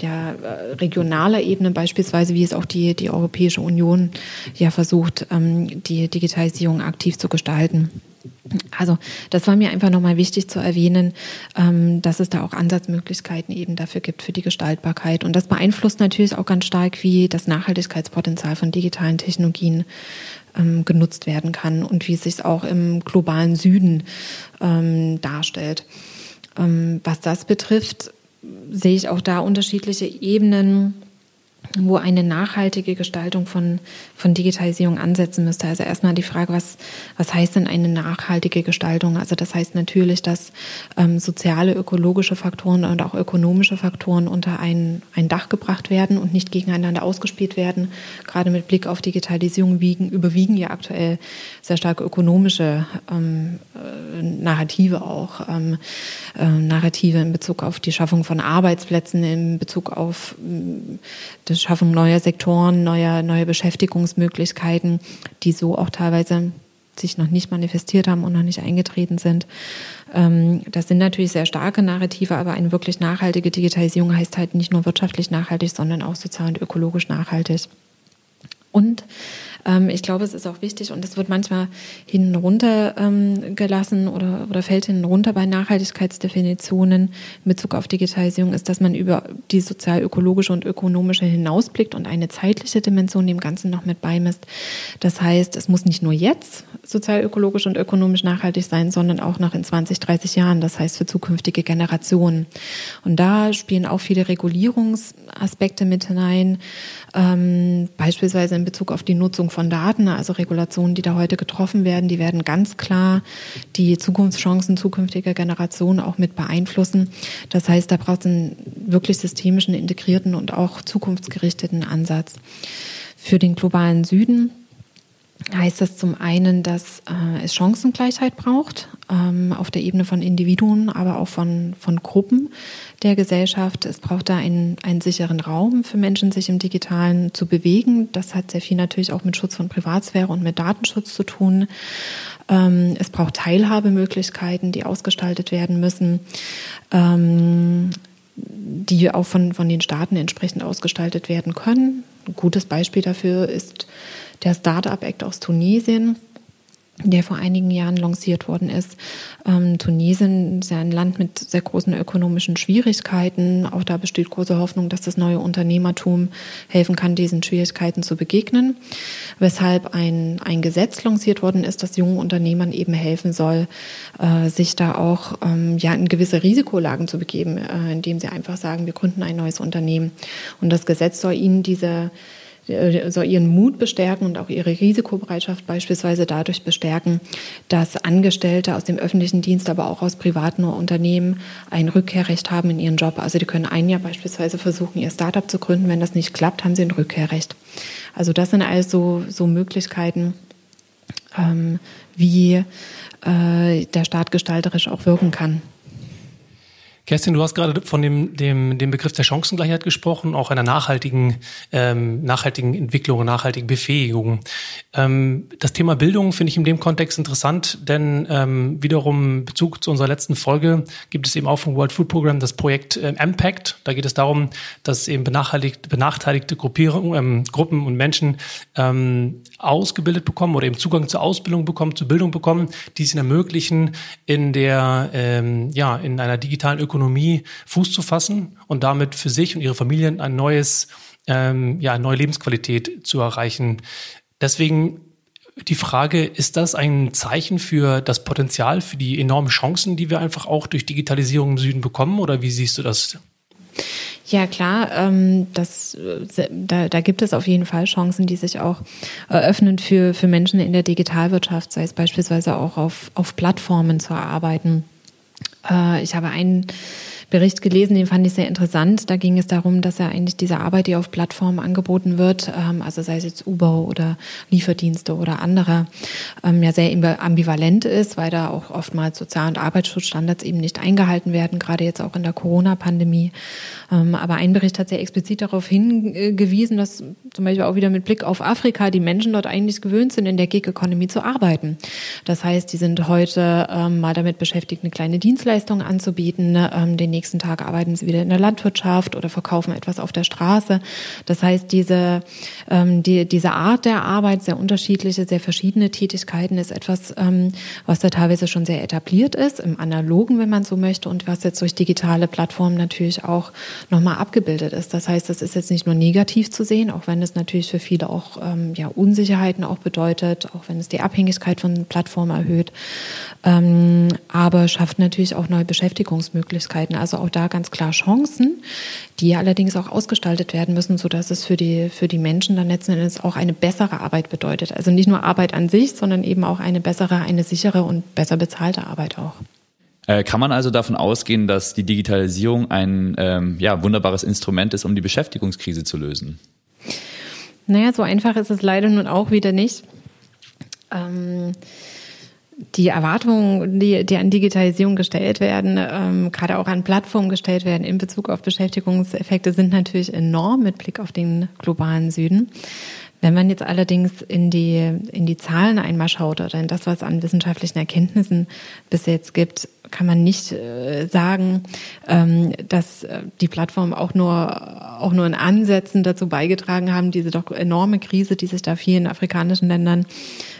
S4: ja, regionaler Ebene beispielsweise, wie es auch die, die Europäische Union ja versucht, die Digitalisierung aktiv zu gestalten. Also das war mir einfach nochmal wichtig zu erwähnen, ähm, dass es da auch Ansatzmöglichkeiten eben dafür gibt für die Gestaltbarkeit. Und das beeinflusst natürlich auch ganz stark, wie das Nachhaltigkeitspotenzial von digitalen Technologien ähm, genutzt werden kann und wie es sich auch im globalen Süden ähm, darstellt. was das betrifft, sehe ich auch da unterschiedliche Ebenen wo eine nachhaltige Gestaltung von, von Digitalisierung ansetzen müsste. Also erstmal die Frage, was, was heißt denn eine nachhaltige Gestaltung? Also das heißt natürlich, dass ähm, soziale, ökologische Faktoren und auch ökonomische Faktoren unter ein, ein Dach gebracht werden und nicht gegeneinander ausgespielt werden. Gerade mit Blick auf Digitalisierung wiegen, überwiegen ja aktuell sehr stark ökonomische ähm, äh, Narrative auch. Ähm, äh, Narrative in Bezug auf die Schaffung von Arbeitsplätzen, in Bezug auf äh, das Schaffung neuer Sektoren, neuer, neue Beschäftigungsmöglichkeiten, die so auch teilweise sich noch nicht manifestiert haben und noch nicht eingetreten sind. Ähm, das sind natürlich sehr starke Narrative, aber eine wirklich nachhaltige Digitalisierung heißt halt nicht nur wirtschaftlich nachhaltig, sondern auch sozial und ökologisch nachhaltig. Und ähm, ich glaube, es ist auch wichtig und es wird manchmal hinten runter ähm, gelassen oder, oder fällt hinten runter bei Nachhaltigkeitsdefinitionen in Bezug auf Digitalisierung, ist, dass man über die sozial-ökologische und ökonomische hinausblickt und eine zeitliche Dimension dem Ganzen noch mit beimisst. Das heißt, es muss nicht nur jetzt sozial-ökologisch und ökonomisch nachhaltig sein, sondern auch noch in 20, 30 Jahren, das heißt für zukünftige Generationen. Und da spielen auch viele Regulierungsaspekte mit hinein, ähm, beispielsweise in Bezug auf die Nutzung von Daten, also Regulationen, die da heute getroffen werden, die werden ganz klar die Zukunftschancen zukünftiger Generationen auch mit beeinflussen. Das heißt, da braucht es einen wirklich systemischen, integrierten und auch zukunftsgerichteten Ansatz. Für den globalen Süden heißt das zum einen, dass äh, es Chancengleichheit braucht, ähm, auf der Ebene von Individuen, aber auch von, von Gruppen der Gesellschaft. Es braucht da einen, einen sicheren Raum für Menschen, sich im Digitalen zu bewegen. Das hat sehr viel natürlich auch mit Schutz von Privatsphäre und mit Datenschutz zu tun. Ähm, es braucht Teilhabemöglichkeiten, die ausgestaltet werden müssen. Ähm, die auch von, von den Staaten entsprechend ausgestaltet werden können. Ein gutes Beispiel dafür ist der Startup Act aus Tunesien, der vor einigen Jahren lanciert worden ist. Ähm, Tunesien ist ja ein Land mit sehr großen ökonomischen Schwierigkeiten. Auch da besteht große Hoffnung, dass das neue Unternehmertum helfen kann, diesen Schwierigkeiten zu begegnen. Weshalb ein, ein Gesetz lanciert worden ist, das jungen Unternehmern eben helfen soll, äh, sich da auch ähm, ja, in gewisse Risikolagen zu begeben, äh, indem sie einfach sagen, wir gründen ein neues Unternehmen. Und das Gesetz soll ihnen diese soll ihren Mut bestärken und auch ihre Risikobereitschaft beispielsweise dadurch bestärken, dass Angestellte aus dem öffentlichen Dienst, aber auch aus privaten Unternehmen ein Rückkehrrecht haben in ihren Job. Also die können ein Jahr beispielsweise versuchen, ihr Startup zu gründen. Wenn das nicht klappt, haben sie ein Rückkehrrecht. Also das sind also so Möglichkeiten, ähm, wie äh, der Staat gestalterisch auch wirken kann.
S3: Kerstin, du hast gerade von dem, dem, dem Begriff der Chancengleichheit gesprochen, auch einer nachhaltigen, ähm, nachhaltigen Entwicklung nachhaltigen Befähigung. Ähm, das Thema Bildung finde ich in dem Kontext interessant, denn ähm, wiederum Bezug zu unserer letzten Folge gibt es eben auch vom World Food Program das Projekt ähm, Impact. Da geht es darum, dass eben benachteiligte, benachteiligte Gruppierungen, ähm, Gruppen und Menschen ähm, ausgebildet bekommen oder eben Zugang zur Ausbildung bekommen, zur Bildung bekommen, die es ihnen ermöglichen, in der, ähm, ja, in einer digitalen Ökonomie Ökonomie Fuß zu fassen und damit für sich und ihre Familien ein neues, ähm, ja, eine neue Lebensqualität zu erreichen. Deswegen die Frage, ist das ein Zeichen für das Potenzial, für die enormen Chancen, die wir einfach auch durch Digitalisierung im Süden bekommen? Oder wie siehst du das?
S4: Ja, klar, ähm, das, äh, da, da gibt es auf jeden Fall Chancen, die sich auch eröffnen für, für Menschen in der Digitalwirtschaft, sei es beispielsweise auch auf, auf Plattformen zu arbeiten. Äh, ich habe einen Bericht gelesen, den fand ich sehr interessant. Da ging es darum, dass ja eigentlich diese Arbeit, die auf Plattformen angeboten wird, ähm, also sei es jetzt Uber oder Lieferdienste oder andere, ähm, ja sehr ambivalent ist, weil da auch oftmals Sozial- und Arbeitsschutzstandards eben nicht eingehalten werden, gerade jetzt auch in der Corona-Pandemie. Ähm, aber ein Bericht hat sehr explizit darauf hingewiesen, dass zum Beispiel auch wieder mit Blick auf Afrika die Menschen dort eigentlich gewöhnt sind, in der Gig-Economy zu arbeiten. Das heißt, die sind heute mal damit beschäftigt, eine kleine Dienstleistung anzubieten, den nächsten Tag arbeiten sie wieder in der Landwirtschaft oder verkaufen etwas auf der Straße. Das heißt, diese, ähm, die, diese Art der Arbeit, sehr unterschiedliche, sehr verschiedene Tätigkeiten, ist etwas, ähm, was da teilweise schon sehr etabliert ist, im Analogen, wenn man so möchte, und was jetzt durch digitale Plattformen natürlich auch nochmal abgebildet ist. Das heißt, das ist jetzt nicht nur negativ zu sehen, auch wenn es natürlich für viele auch ähm, ja, Unsicherheiten auch bedeutet, auch wenn es die Abhängigkeit von Plattformen erhöht, ähm, aber schafft natürlich auch neue Beschäftigungsmöglichkeiten. Also auch da ganz klar Chancen, die allerdings auch ausgestaltet werden müssen, sodass es für die, für die Menschen dann letzten Endes auch eine bessere Arbeit bedeutet. Also nicht nur Arbeit an sich, sondern eben auch eine bessere, eine sichere und besser bezahlte Arbeit auch.
S2: Äh, kann man also davon ausgehen, dass die Digitalisierung ein ähm, ja, wunderbares Instrument ist, um die Beschäftigungskrise zu lösen?
S4: Naja, so einfach ist es leider nun auch wieder nicht. Ähm, die Erwartungen, die, die an Digitalisierung gestellt werden, ähm, gerade auch an Plattformen gestellt werden in Bezug auf Beschäftigungseffekte, sind natürlich enorm mit Blick auf den globalen Süden. Wenn man jetzt allerdings in die, in die Zahlen einmal schaut oder in das, was an wissenschaftlichen Erkenntnissen bis jetzt gibt, kann man nicht äh, sagen, ähm, dass äh, die Plattformen auch nur, auch nur in Ansätzen dazu beigetragen haben, diese doch enorme Krise, die sich da vielen afrikanischen Ländern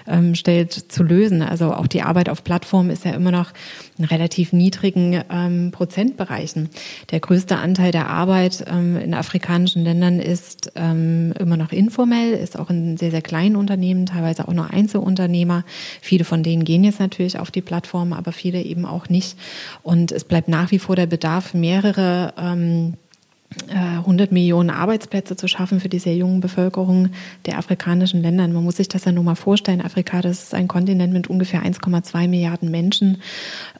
S4: ähm, stellt, zu lösen. Also auch die Arbeit auf Plattformen ist ja immer noch in relativ niedrigen ähm, Prozentbereichen. Der größte Anteil der Arbeit ähm, in afrikanischen Ländern ist ähm, immer noch informell, ist auch in sehr, sehr kleinen Unternehmen, teilweise auch nur Einzelunternehmer. Viele von denen gehen jetzt natürlich auf die Plattform, aber viele eben auch nicht. Und es bleibt nach wie vor der Bedarf, mehrere ähm, äh, 100 Millionen Arbeitsplätze zu schaffen für die sehr jungen Bevölkerung der afrikanischen Länder. Man muss sich das ja nur mal vorstellen. Afrika, das ist ein Kontinent mit ungefähr 1,2 Milliarden Menschen.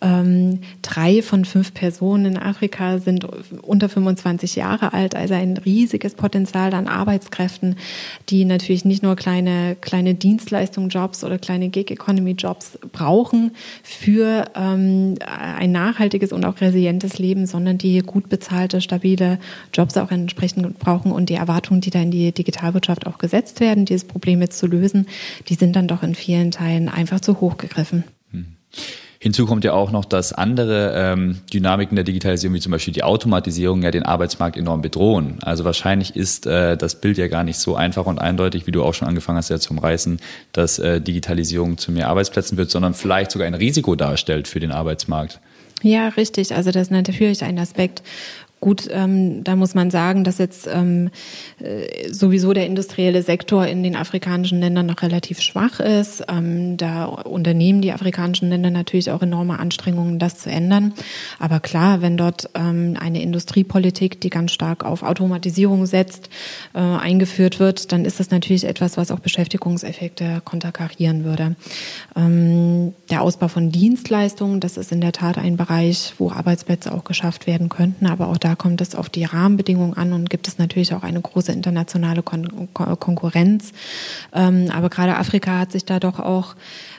S4: Ähm, drei von fünf Personen in Afrika sind unter 25 Jahre alt, also ein riesiges Potenzial an Arbeitskräften, die natürlich nicht nur kleine, kleine Dienstleistungsjobs oder kleine Gig-Economy-Jobs brauchen für ähm, ein nachhaltiges und auch resilientes Leben, sondern die gut bezahlte, stabile Jobs auch entsprechend brauchen und die Erwartungen, die da in die Digitalwirtschaft auch gesetzt werden, dieses Problem jetzt zu lösen, die sind dann doch in vielen Teilen einfach zu hoch gegriffen. Hm.
S2: Hinzu kommt ja auch noch, dass andere ähm, Dynamiken der Digitalisierung, wie zum Beispiel die Automatisierung, ja den Arbeitsmarkt enorm bedrohen. Also wahrscheinlich ist äh, das Bild ja gar nicht so einfach und eindeutig, wie du auch schon angefangen hast ja zum Reißen, dass äh, Digitalisierung zu mehr Arbeitsplätzen wird, sondern vielleicht sogar ein Risiko darstellt für den Arbeitsmarkt.
S4: Ja, richtig. Also das ist natürlich ein Aspekt, Gut, ähm, da muss man sagen, dass jetzt ähm, äh, sowieso der industrielle Sektor in den afrikanischen Ländern noch relativ schwach ist. Ähm, da unternehmen die afrikanischen Länder natürlich auch enorme Anstrengungen, das zu ändern. Aber klar, wenn dort ähm, eine Industriepolitik, die ganz stark auf Automatisierung setzt, äh, eingeführt wird, dann ist das natürlich etwas, was auch Beschäftigungseffekte konterkarieren würde. Ähm, der Ausbau von Dienstleistungen, das ist in der Tat ein Bereich, wo Arbeitsplätze auch geschafft werden könnten, aber auch da kommt es auf die Rahmenbedingungen an und gibt es natürlich auch eine große internationale Kon Konkurrenz. Ähm, aber gerade Afrika hat sich da doch auch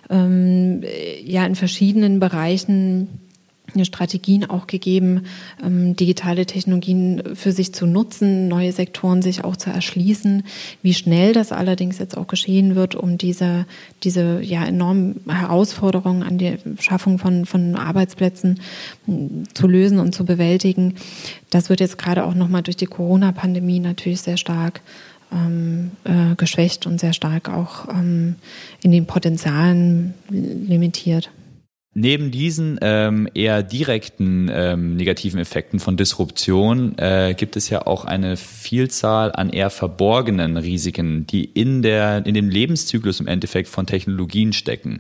S4: ähm, ja in verschiedenen Bereichen Strategien auch gegeben, ähm, digitale Technologien für sich zu nutzen, neue Sektoren sich auch zu erschließen. Wie schnell das allerdings jetzt auch geschehen wird, um diese, diese ja enormen Herausforderungen an die Schaffung von, von Arbeitsplätzen hm, zu lösen und zu bewältigen, das wird jetzt gerade auch nochmal durch die Corona-Pandemie natürlich sehr stark ähm, äh, geschwächt und sehr stark auch ähm, in den Potenzialen limitiert.
S2: Neben diesen ähm, eher direkten ähm, negativen Effekten von Disruption äh, gibt es ja auch eine Vielzahl an eher verborgenen Risiken, die in der in dem Lebenszyklus im Endeffekt von Technologien stecken.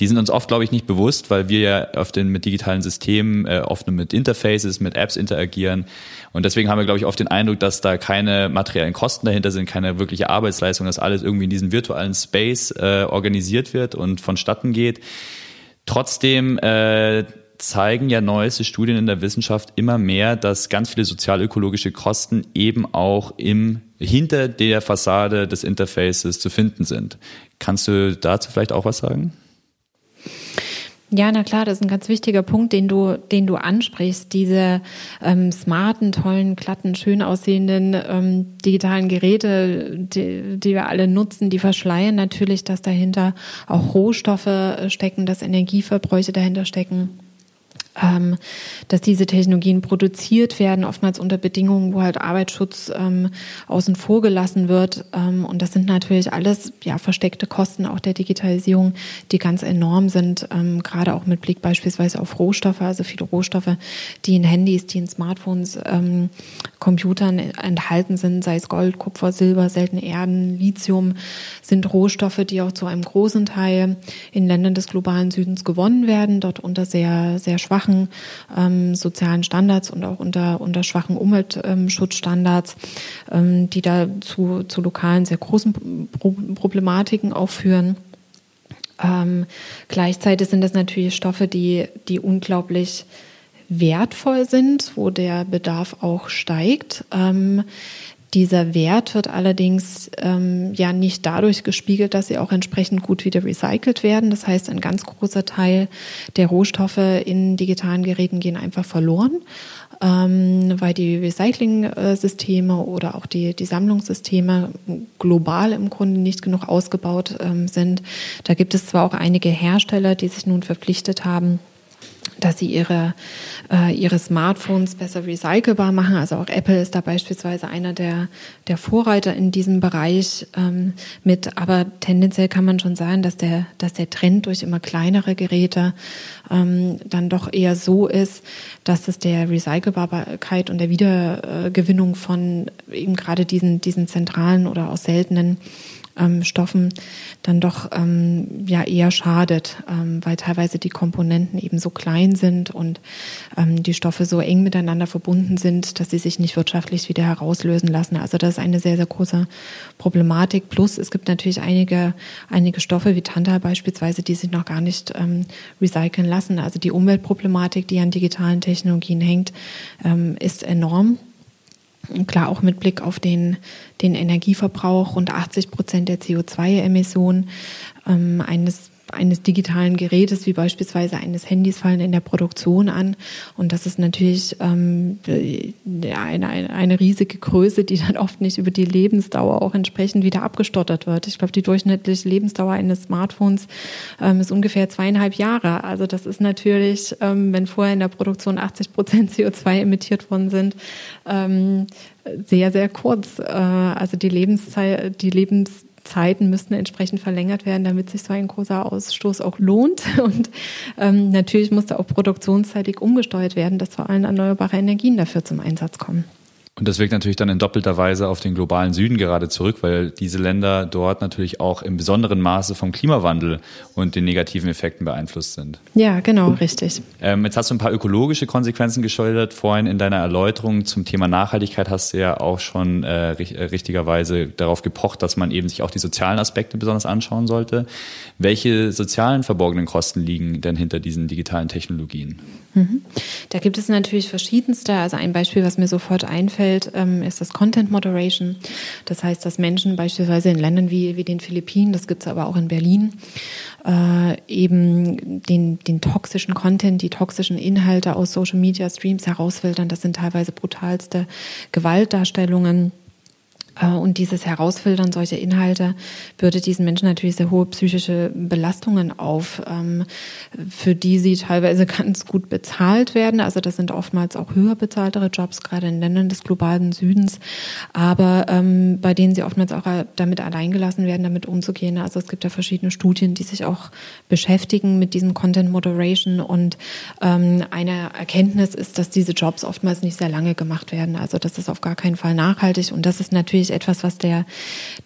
S2: Die sind uns oft, glaube ich, nicht bewusst, weil wir ja oft in, mit digitalen Systemen äh, oft nur mit Interfaces, mit Apps interagieren. Und deswegen haben wir, glaube ich, oft den Eindruck, dass da keine materiellen Kosten dahinter sind, keine wirkliche Arbeitsleistung, dass alles irgendwie in diesem virtuellen Space äh, organisiert wird und vonstatten geht. Trotzdem äh, zeigen ja neueste Studien in der Wissenschaft immer mehr, dass ganz viele sozialökologische Kosten eben auch im hinter der Fassade des Interfaces zu finden sind. Kannst du dazu vielleicht auch was sagen?
S4: Ja, na klar, das ist ein ganz wichtiger Punkt, den du, den du ansprichst. Diese ähm, smarten, tollen, glatten, schön aussehenden ähm, digitalen Geräte, die, die wir alle nutzen, die verschleiern natürlich, dass dahinter auch Rohstoffe stecken, dass Energieverbräuche dahinter stecken ähm, dass diese Technologien produziert werden, oftmals unter Bedingungen, wo halt Arbeitsschutz ähm, außen vor gelassen wird. Ähm, und das sind natürlich alles ja versteckte Kosten auch der Digitalisierung, die ganz enorm sind, ähm, gerade auch mit Blick beispielsweise auf Rohstoffe, also viele Rohstoffe, die in Handys, die in Smartphones, ähm, Computern enthalten sind, sei es Gold, Kupfer, Silber, seltene Erden, Lithium, sind Rohstoffe, die auch zu einem großen Teil in Ländern des globalen Südens gewonnen werden, dort unter sehr, sehr schwachen ähm, sozialen Standards und auch unter, unter schwachen Umweltschutzstandards, ähm, die da zu, zu lokalen sehr großen Problematiken auch führen. Ähm, gleichzeitig sind das natürlich Stoffe, die, die unglaublich wertvoll sind, wo der Bedarf auch steigt. Ähm, dieser Wert wird allerdings ähm, ja nicht dadurch gespiegelt, dass sie auch entsprechend gut wieder recycelt werden. Das heißt, ein ganz großer Teil der Rohstoffe in digitalen Geräten gehen einfach verloren, ähm, weil die Recycling-Systeme oder auch die, die Sammlungssysteme global im Grunde nicht genug ausgebaut ähm, sind. Da gibt es zwar auch einige Hersteller, die sich nun verpflichtet haben, dass sie ihre, äh, ihre Smartphones besser recycelbar machen. Also auch Apple ist da beispielsweise einer der, der Vorreiter in diesem Bereich ähm, mit. Aber tendenziell kann man schon sagen, dass der, dass der Trend durch immer kleinere Geräte ähm, dann doch eher so ist, dass es der Recycelbarkeit und der Wiedergewinnung von eben gerade diesen, diesen zentralen oder auch seltenen ähm, Stoffen dann doch ähm, ja eher schadet, ähm, weil teilweise die Komponenten eben so klein sind und ähm, die Stoffe so eng miteinander verbunden sind, dass sie sich nicht wirtschaftlich wieder herauslösen lassen. Also das ist eine sehr, sehr große Problematik. Plus es gibt natürlich einige, einige Stoffe wie Tantal beispielsweise, die sich noch gar nicht ähm, recyceln lassen. Also die Umweltproblematik, die an digitalen Technologien hängt, ähm, ist enorm. Klar, auch mit Blick auf den, den Energieverbrauch, rund 80 Prozent der CO2-Emissionen ähm, eines eines digitalen Gerätes wie beispielsweise eines Handys fallen in der Produktion an. Und das ist natürlich ähm, eine, eine, eine riesige Größe, die dann oft nicht über die Lebensdauer auch entsprechend wieder abgestottert wird. Ich glaube, die durchschnittliche Lebensdauer eines Smartphones ähm, ist ungefähr zweieinhalb Jahre. Also das ist natürlich, ähm, wenn vorher in der Produktion 80 Prozent CO2 emittiert worden sind, ähm, sehr, sehr kurz. Äh, also die Lebenszeit, die Lebens Zeiten müssten entsprechend verlängert werden, damit sich so ein großer Ausstoß auch lohnt. Und ähm, natürlich musste auch produktionsseitig umgesteuert werden, dass vor allem erneuerbare Energien dafür zum Einsatz kommen.
S2: Und das wirkt natürlich dann in doppelter Weise auf den globalen Süden gerade zurück, weil diese Länder dort natürlich auch im besonderen Maße vom Klimawandel und den negativen Effekten beeinflusst sind.
S4: Ja, genau, richtig.
S2: Ähm, jetzt hast du ein paar ökologische Konsequenzen geschildert. Vorhin in deiner Erläuterung zum Thema Nachhaltigkeit hast du ja auch schon äh, äh richtigerweise darauf gepocht, dass man eben sich auch die sozialen Aspekte besonders anschauen sollte. Welche sozialen verborgenen Kosten liegen denn hinter diesen digitalen Technologien?
S4: Mhm. Da gibt es natürlich verschiedenste. Also ein Beispiel, was mir sofort einfällt, ähm, ist das Content Moderation. Das heißt, dass Menschen beispielsweise in Ländern wie, wie den Philippinen, das gibt es aber auch in Berlin, äh, eben den, den toxischen Content, die toxischen Inhalte aus Social Media Streams herausfiltern. Das sind teilweise brutalste Gewaltdarstellungen und dieses Herausfiltern solcher Inhalte bürdet diesen Menschen natürlich sehr hohe psychische Belastungen auf, ähm, für die sie teilweise ganz gut bezahlt werden. Also das sind oftmals auch höher bezahltere Jobs, gerade in Ländern des globalen Südens, aber ähm, bei denen sie oftmals auch damit alleingelassen werden, damit umzugehen. Also es gibt ja verschiedene Studien, die sich auch beschäftigen mit diesem Content Moderation und ähm, eine Erkenntnis ist, dass diese Jobs oftmals nicht sehr lange gemacht werden. Also das ist auf gar keinen Fall nachhaltig und das ist natürlich natürlich etwas, was der,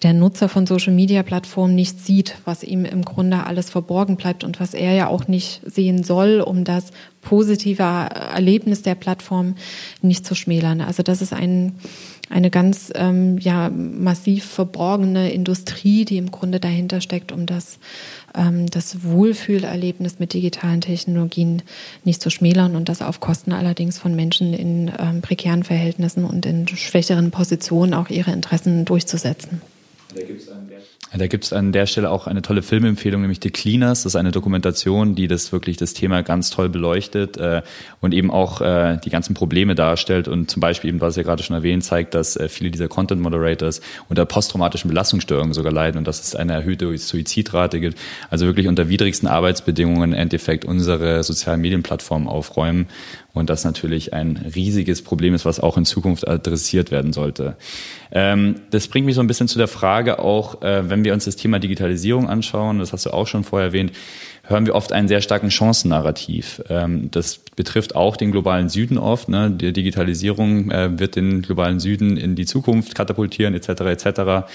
S4: der Nutzer von Social Media Plattformen nicht sieht, was ihm im Grunde alles verborgen bleibt und was er ja auch nicht sehen soll, um das positive Erlebnis der Plattform nicht zu schmälern. Also das ist ein, eine ganz ähm, ja, massiv verborgene Industrie, die im Grunde dahinter steckt, um das, ähm, das Wohlfühlerlebnis mit digitalen Technologien nicht zu schmälern und das auf Kosten allerdings von Menschen in ähm, prekären Verhältnissen und in schwächeren Positionen auch ihre Interessen durchzusetzen.
S2: Da gibt es einen da gibt es an der Stelle auch eine tolle Filmempfehlung, nämlich The Cleaners. Das ist eine Dokumentation, die das wirklich das Thema ganz toll beleuchtet äh, und eben auch äh, die ganzen Probleme darstellt und zum Beispiel eben, was ihr gerade schon erwähnt, zeigt, dass äh, viele dieser Content Moderators unter posttraumatischen Belastungsstörungen sogar leiden und dass es eine erhöhte Suizidrate gibt. Also wirklich unter widrigsten Arbeitsbedingungen im Endeffekt unsere sozialen Medienplattformen aufräumen und das natürlich ein riesiges Problem ist, was auch in Zukunft adressiert werden sollte. Ähm, das bringt mich so ein bisschen zu der Frage auch, äh, wenn wir uns das Thema Digitalisierung anschauen, das hast du auch schon vorher erwähnt, hören wir oft einen sehr starken Chancennarrativ. Ähm, das betrifft auch den globalen Süden oft. Ne? Die Digitalisierung äh, wird den globalen Süden in die Zukunft katapultieren etc. etc.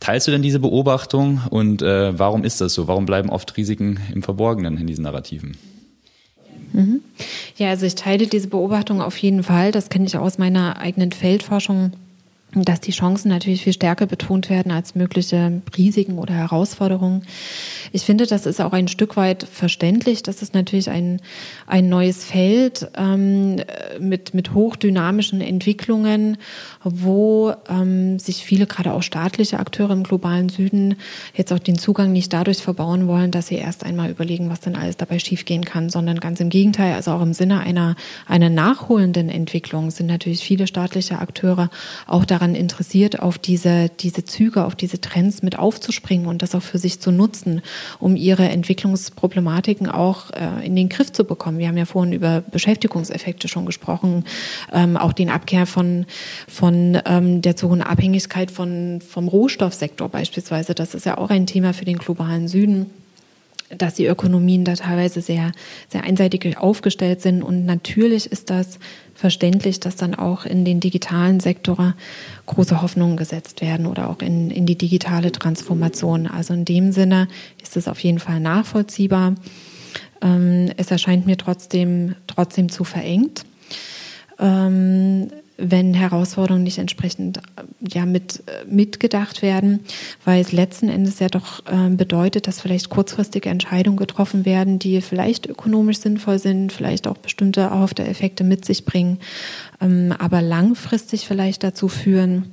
S2: Teilst du denn diese Beobachtung und äh, warum ist das so? Warum bleiben oft Risiken im Verborgenen in diesen Narrativen?
S4: Mhm. Ja, also ich teile diese Beobachtung auf jeden Fall. Das kenne ich aus meiner eigenen Feldforschung dass die Chancen natürlich viel stärker betont werden als mögliche Risiken oder Herausforderungen. Ich finde, das ist auch ein Stück weit verständlich. Das ist natürlich ein, ein neues Feld ähm, mit, mit hochdynamischen Entwicklungen, wo ähm, sich viele, gerade auch staatliche Akteure im globalen Süden, jetzt auch den Zugang nicht dadurch verbauen wollen, dass sie erst einmal überlegen, was denn alles dabei schiefgehen kann, sondern ganz im Gegenteil, also auch im Sinne einer, einer nachholenden Entwicklung sind natürlich viele staatliche Akteure auch da daran interessiert, auf diese, diese Züge, auf diese Trends mit aufzuspringen und das auch für sich zu nutzen, um ihre Entwicklungsproblematiken auch äh, in den Griff zu bekommen. Wir haben ja vorhin über Beschäftigungseffekte schon gesprochen, ähm, auch den Abkehr von, von ähm, der zu hohen Abhängigkeit von, vom Rohstoffsektor beispielsweise. Das ist ja auch ein Thema für den globalen Süden dass die Ökonomien da teilweise sehr, sehr einseitig aufgestellt sind. Und natürlich ist das verständlich, dass dann auch in den digitalen Sektor große Hoffnungen gesetzt werden oder auch in, in die digitale Transformation. Also in dem Sinne ist es auf jeden Fall nachvollziehbar. Ähm, es erscheint mir trotzdem, trotzdem zu verengt. Wenn Herausforderungen nicht entsprechend ja mit mitgedacht werden, weil es letzten Endes ja doch äh, bedeutet, dass vielleicht kurzfristige Entscheidungen getroffen werden, die vielleicht ökonomisch sinnvoll sind, vielleicht auch bestimmte erhoffte Effekte mit sich bringen, ähm, aber langfristig vielleicht dazu führen,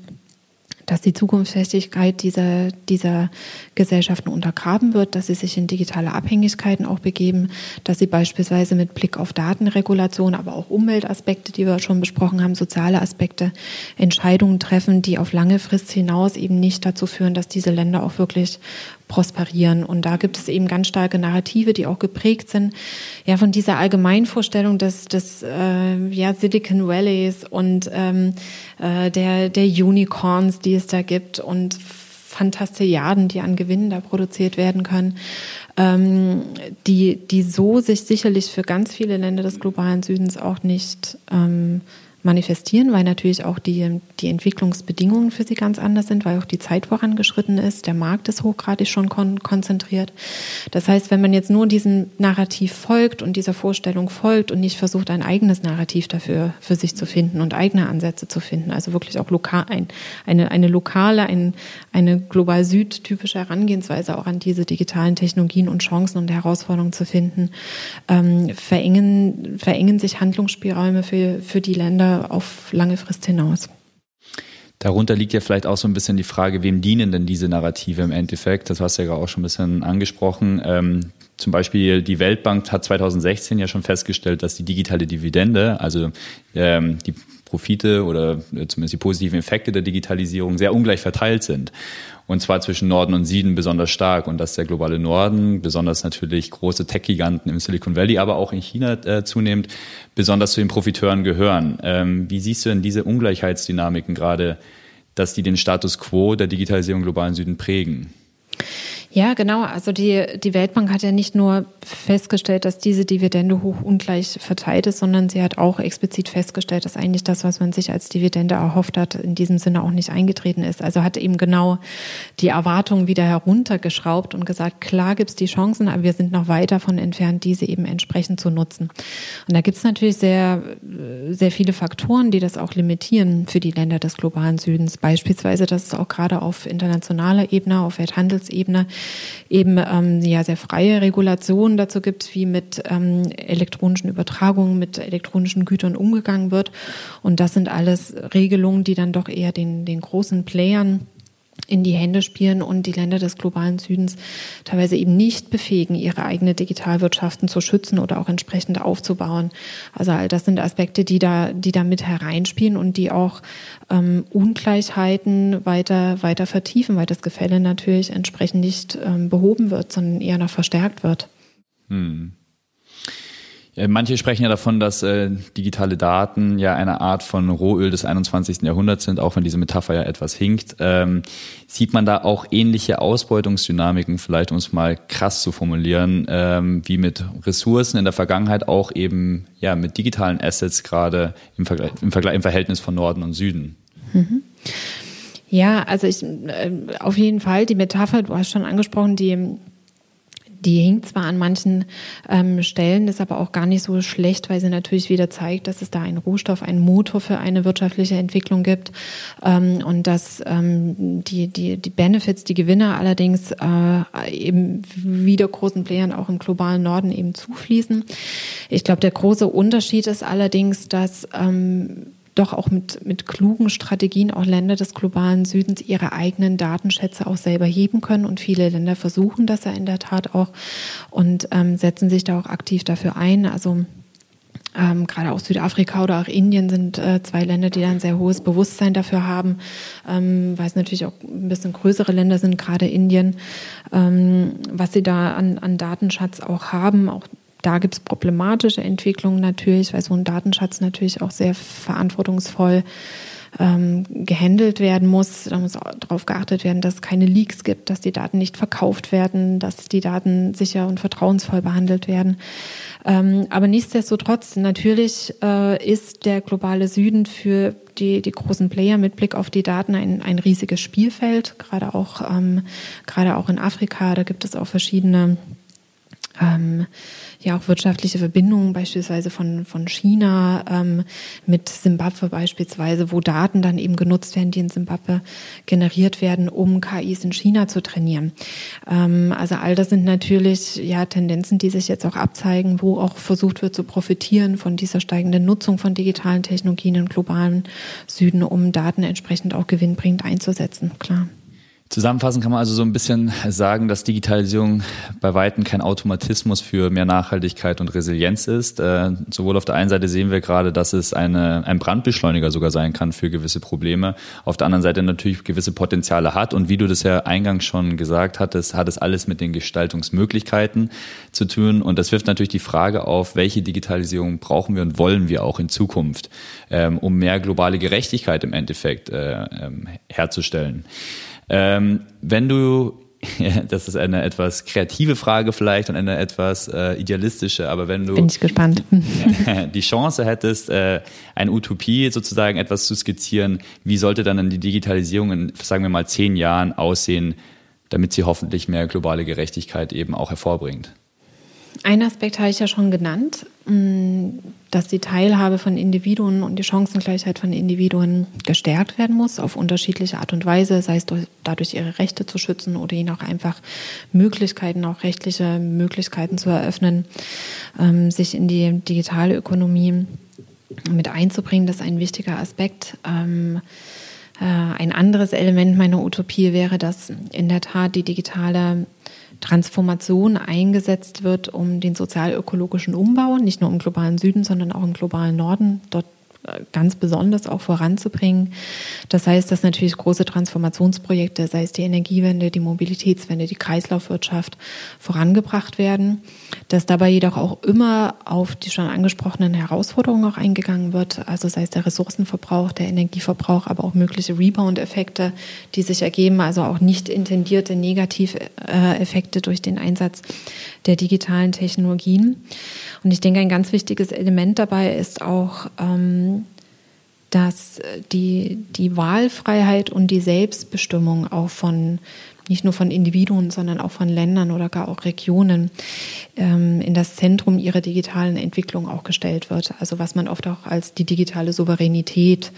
S4: dass die Zukunftsfestigkeit dieser, dieser Gesellschaften untergraben wird, dass sie sich in digitale Abhängigkeiten auch begeben, dass sie beispielsweise mit Blick auf Datenregulation, aber auch Umweltaspekte, die wir schon besprochen haben, soziale Aspekte, Entscheidungen treffen, die auf lange Frist hinaus eben nicht dazu führen, dass diese Länder auch wirklich prosperieren. Und da gibt es eben ganz starke Narrative, die auch geprägt sind, ja, von dieser Allgemeinvorstellung des, des äh, ja, Silicon Valleys und ähm, äh, der, der Unicorns, die es da gibt und Fantastilliarden, die an Gewinnen da produziert werden können, ähm, die, die so sich sicherlich für ganz viele Länder des globalen Südens auch nicht ähm, manifestieren, weil natürlich auch die, die Entwicklungsbedingungen für sie ganz anders sind, weil auch die Zeit vorangeschritten ist, der Markt ist hochgradig schon kon konzentriert. Das heißt, wenn man jetzt nur diesem Narrativ folgt und dieser Vorstellung folgt und nicht versucht, ein eigenes Narrativ dafür für sich zu finden und eigene Ansätze zu finden, also wirklich auch lokal, ein, eine, eine lokale, ein, eine global südtypische Herangehensweise auch an diese digitalen Technologien und Chancen und Herausforderungen zu finden, ähm, verengen, verengen sich Handlungsspielräume für, für die Länder auf lange Frist hinaus.
S2: Darunter liegt ja vielleicht auch so ein bisschen die Frage, wem dienen denn diese Narrative im Endeffekt? Das hast du ja auch schon ein bisschen angesprochen. Ähm, zum Beispiel die Weltbank hat 2016 ja schon festgestellt, dass die digitale Dividende, also ähm, die Profite oder zumindest die positiven Effekte der Digitalisierung sehr ungleich verteilt sind. Und zwar zwischen Norden und Süden besonders stark. Und dass der globale Norden, besonders natürlich große Tech-Giganten im Silicon Valley, aber auch in China äh, zunehmend, besonders zu den Profiteuren gehören. Ähm, wie siehst du denn diese Ungleichheitsdynamiken gerade, dass die den Status quo der Digitalisierung im globalen Süden prägen?
S4: Ja, genau. Also die, die Weltbank hat ja nicht nur festgestellt, dass diese Dividende hoch ungleich verteilt ist, sondern sie hat auch explizit festgestellt, dass eigentlich das, was man sich als Dividende erhofft hat, in diesem Sinne auch nicht eingetreten ist. Also hat eben genau die Erwartungen wieder heruntergeschraubt und gesagt, klar gibt's die Chancen, aber wir sind noch weit davon entfernt, diese eben entsprechend zu nutzen. Und da gibt's natürlich sehr, sehr viele Faktoren, die das auch limitieren für die Länder des globalen Südens. Beispielsweise, dass es auch gerade auf internationaler Ebene, auf Welthandelsebene eben ähm, ja sehr freie Regulationen dazu gibt, wie mit ähm, elektronischen Übertragungen, mit elektronischen Gütern umgegangen wird. Und das sind alles Regelungen, die dann doch eher den, den großen Playern in die Hände spielen und die Länder des globalen Südens teilweise eben nicht befähigen, ihre eigene Digitalwirtschaften zu schützen oder auch entsprechend aufzubauen. Also all das sind Aspekte, die da, die da mit hereinspielen und die auch ähm, Ungleichheiten weiter, weiter vertiefen, weil das Gefälle natürlich entsprechend nicht ähm, behoben wird, sondern eher noch verstärkt wird. Hm.
S2: Äh, manche sprechen ja davon, dass äh, digitale Daten ja eine Art von Rohöl des 21. Jahrhunderts sind, auch wenn diese Metapher ja etwas hinkt. Ähm, sieht man da auch ähnliche Ausbeutungsdynamiken, vielleicht um es mal krass zu formulieren, ähm, wie mit Ressourcen in der Vergangenheit auch eben ja mit digitalen Assets gerade im, im, im Verhältnis von Norden und Süden? Mhm.
S4: Ja, also ich äh, auf jeden Fall die Metapher, du hast schon angesprochen, die die hinkt zwar an manchen ähm, Stellen, ist aber auch gar nicht so schlecht, weil sie natürlich wieder zeigt, dass es da einen Rohstoff, einen Motor für eine wirtschaftliche Entwicklung gibt ähm, und dass ähm, die, die, die Benefits, die Gewinne allerdings äh, eben wieder großen Playern auch im globalen Norden eben zufließen. Ich glaube, der große Unterschied ist allerdings, dass ähm, doch auch mit, mit klugen Strategien auch Länder des globalen Südens ihre eigenen Datenschätze auch selber heben können. Und viele Länder versuchen das ja in der Tat auch und ähm, setzen sich da auch aktiv dafür ein. Also ähm, gerade auch Südafrika oder auch Indien sind äh, zwei Länder, die da ein sehr hohes Bewusstsein dafür haben, ähm, weil es natürlich auch ein bisschen größere Länder sind, gerade Indien, ähm, was sie da an, an Datenschatz auch haben, auch da gibt es problematische Entwicklungen natürlich, weil so ein Datenschatz natürlich auch sehr verantwortungsvoll ähm, gehandelt werden muss. Da muss darauf geachtet werden, dass es keine Leaks gibt, dass die Daten nicht verkauft werden, dass die Daten sicher und vertrauensvoll behandelt werden. Ähm, aber nichtsdestotrotz, natürlich äh, ist der globale Süden für die, die großen Player mit Blick auf die Daten ein, ein riesiges Spielfeld, gerade auch, ähm, gerade auch in Afrika. Da gibt es auch verschiedene ähm, ja auch wirtschaftliche Verbindungen beispielsweise von, von China ähm, mit Simbabwe beispielsweise, wo Daten dann eben genutzt werden, die in Simbabwe generiert werden, um KIs in China zu trainieren. Ähm, also all das sind natürlich ja Tendenzen, die sich jetzt auch abzeigen, wo auch versucht wird zu profitieren von dieser steigenden Nutzung von digitalen Technologien im globalen Süden, um Daten entsprechend auch gewinnbringend einzusetzen. Klar.
S2: Zusammenfassend kann man also so ein bisschen sagen, dass Digitalisierung bei Weitem kein Automatismus für mehr Nachhaltigkeit und Resilienz ist. Äh, sowohl auf der einen Seite sehen wir gerade, dass es eine, ein Brandbeschleuniger sogar sein kann für gewisse Probleme. Auf der anderen Seite natürlich gewisse Potenziale hat. Und wie du das ja eingangs schon gesagt hattest, hat es alles mit den Gestaltungsmöglichkeiten zu tun. Und das wirft natürlich die Frage auf, welche Digitalisierung brauchen wir und wollen wir auch in Zukunft, ähm, um mehr globale Gerechtigkeit im Endeffekt äh, ähm, herzustellen. Ähm, wenn du, das ist eine etwas kreative Frage vielleicht und eine etwas äh, idealistische, aber wenn du
S4: Bin ich gespannt.
S2: die Chance hättest, äh, eine Utopie sozusagen etwas zu skizzieren, wie sollte dann die Digitalisierung in, sagen wir mal, zehn Jahren aussehen, damit sie hoffentlich mehr globale Gerechtigkeit eben auch hervorbringt?
S4: Ein Aspekt habe ich ja schon genannt, mm, dass die Teilhabe von Individuen und die Chancengleichheit von Individuen gestärkt werden muss auf unterschiedliche Art und Weise, sei es dadurch ihre Rechte zu schützen oder ihnen auch einfach Möglichkeiten, auch rechtliche Möglichkeiten zu eröffnen, ähm, sich in die digitale Ökonomie mit einzubringen. Das ist ein wichtiger Aspekt. Ähm, äh, ein anderes Element meiner Utopie wäre, dass in der Tat die digitale Transformation eingesetzt wird, um den sozialökologischen Umbau, nicht nur im globalen Süden, sondern auch im globalen Norden, dort ganz besonders auch voranzubringen. Das heißt, dass natürlich große Transformationsprojekte, sei es die Energiewende, die Mobilitätswende, die Kreislaufwirtschaft vorangebracht werden, dass dabei jedoch auch immer auf die schon angesprochenen Herausforderungen auch eingegangen wird, also sei es der Ressourcenverbrauch, der Energieverbrauch, aber auch mögliche Rebound-Effekte, die sich ergeben, also auch nicht intendierte Negativeffekte durch den Einsatz der digitalen Technologien. Und ich denke, ein ganz wichtiges Element dabei ist auch, ähm, dass die, die Wahlfreiheit und die Selbstbestimmung auch von nicht nur von Individuen, sondern auch von Ländern oder gar auch Regionen ähm, in das Zentrum ihrer digitalen Entwicklung auch gestellt wird. Also was man oft auch als die digitale Souveränität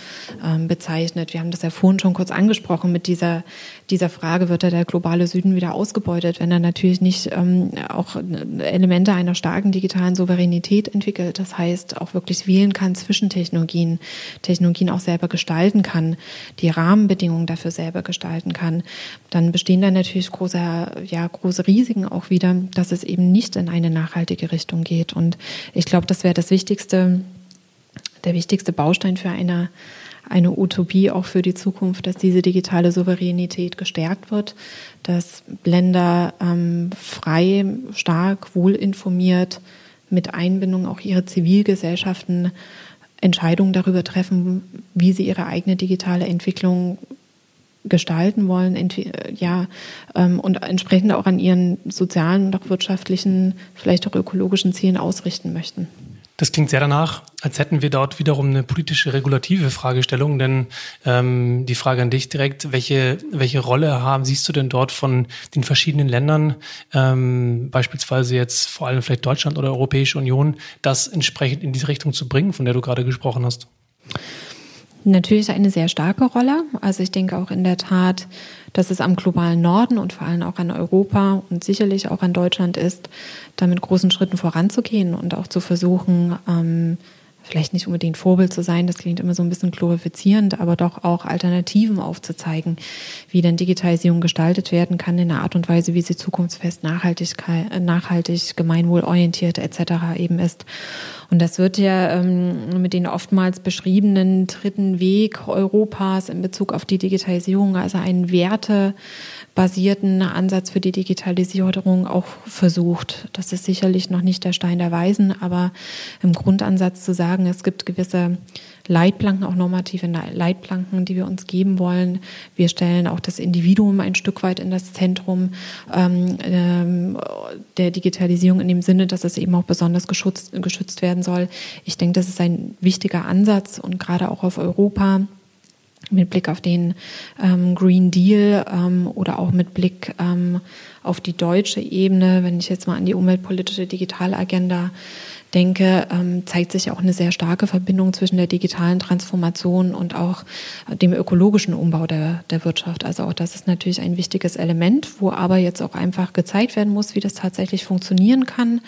S4: ähm, bezeichnet. Wir haben das ja vorhin schon kurz angesprochen. Mit dieser, dieser Frage wird da der globale Süden wieder ausgebeutet, wenn er natürlich nicht ähm, auch Elemente einer starken digitalen Souveränität entwickelt. Das heißt, auch wirklich wählen kann zwischen Technologien, Technologien auch selber gestalten kann, die Rahmenbedingungen dafür selber gestalten kann. Dann bestehen da natürlich große, ja, große Risiken auch wieder, dass es eben nicht in in eine nachhaltige Richtung geht. Und ich glaube, das wäre das Wichtigste, der wichtigste Baustein für eine, eine Utopie auch für die Zukunft, dass diese digitale Souveränität gestärkt wird, dass Länder ähm, frei, stark, wohlinformiert mit Einbindung auch ihrer Zivilgesellschaften Entscheidungen darüber treffen, wie sie ihre eigene digitale Entwicklung gestalten wollen, ja, ähm, und entsprechend auch an ihren sozialen und auch wirtschaftlichen, vielleicht auch ökologischen Zielen ausrichten möchten.
S3: Das klingt sehr danach, als hätten wir dort wiederum eine politische regulative Fragestellung. Denn ähm, die Frage an dich direkt, welche, welche Rolle haben, siehst du denn dort von den verschiedenen Ländern, ähm, beispielsweise jetzt vor allem vielleicht Deutschland oder Europäische Union, das entsprechend in diese Richtung zu bringen, von der du gerade gesprochen hast?
S4: Natürlich eine sehr starke Rolle. Also ich denke auch in der Tat, dass es am globalen Norden und vor allem auch an Europa und sicherlich auch an Deutschland ist, da mit großen Schritten voranzugehen und auch zu versuchen, ähm, vielleicht nicht unbedingt Vorbild zu sein, das klingt immer so ein bisschen glorifizierend, aber doch auch Alternativen aufzuzeigen, wie denn Digitalisierung gestaltet werden kann in einer Art und Weise, wie sie zukunftsfest, nachhaltig, nachhaltig gemeinwohlorientiert etc. eben ist. Und das wird ja ähm, mit den oftmals beschriebenen dritten Weg Europas in Bezug auf die Digitalisierung, also ein Werte basierten Ansatz für die Digitalisierung auch versucht. Das ist sicherlich noch nicht der Stein der Weisen, aber im Grundansatz zu sagen, es gibt gewisse Leitplanken, auch normative Leitplanken, die wir uns geben wollen. Wir stellen auch das Individuum ein Stück weit in das Zentrum ähm, ähm, der Digitalisierung in dem Sinne, dass es eben auch besonders geschützt, geschützt werden soll. Ich denke, das ist ein wichtiger Ansatz und gerade auch auf Europa mit Blick auf den ähm, Green Deal ähm, oder auch mit Blick ähm, auf die deutsche Ebene, wenn ich jetzt mal an die umweltpolitische Digitalagenda denke, ähm, zeigt sich auch eine sehr starke Verbindung zwischen der digitalen Transformation und auch dem ökologischen Umbau der, der Wirtschaft. Also auch das ist natürlich ein wichtiges Element, wo aber jetzt auch einfach gezeigt werden muss, wie das tatsächlich funktionieren kann,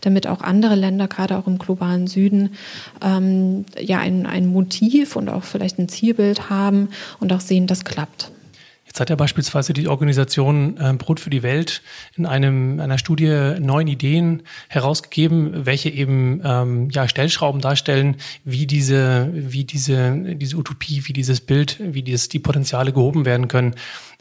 S4: damit auch andere Länder, gerade auch im globalen Süden, ähm, ja ein, ein Motiv und auch vielleicht ein Zielbild haben und auch sehen, das klappt.
S3: Jetzt hat ja beispielsweise die Organisation äh, Brot für die Welt in einem, einer Studie neun Ideen herausgegeben, welche eben ähm, ja, Stellschrauben darstellen, wie diese, wie diese, diese Utopie, wie dieses Bild, wie dieses, die Potenziale gehoben werden können.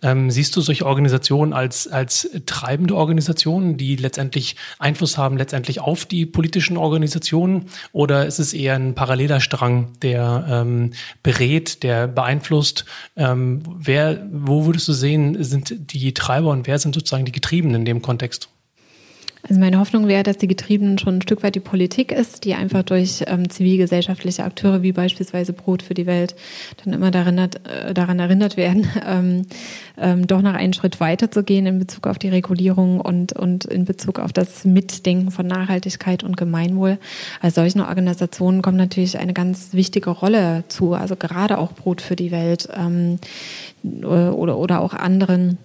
S3: Ähm, siehst du solche Organisationen als, als treibende Organisationen, die letztendlich Einfluss haben, letztendlich auf die politischen Organisationen? Oder ist es eher ein paralleler Strang, der ähm, berät, der beeinflusst? Ähm, wer, wo würdest du sehen, sind die Treiber und wer sind sozusagen die Getriebenen in dem Kontext?
S4: Also meine Hoffnung wäre, dass die Getriebenen schon ein Stück weit die Politik ist, die einfach durch ähm, zivilgesellschaftliche Akteure wie beispielsweise Brot für die Welt dann immer daran, äh, daran erinnert werden, ähm, ähm, doch noch einen Schritt weiter zu gehen in Bezug auf die Regulierung und, und in Bezug auf das Mitdenken von Nachhaltigkeit und Gemeinwohl. Als solchen Organisationen kommt natürlich eine ganz wichtige Rolle zu, also gerade auch Brot für die Welt ähm, oder, oder auch anderen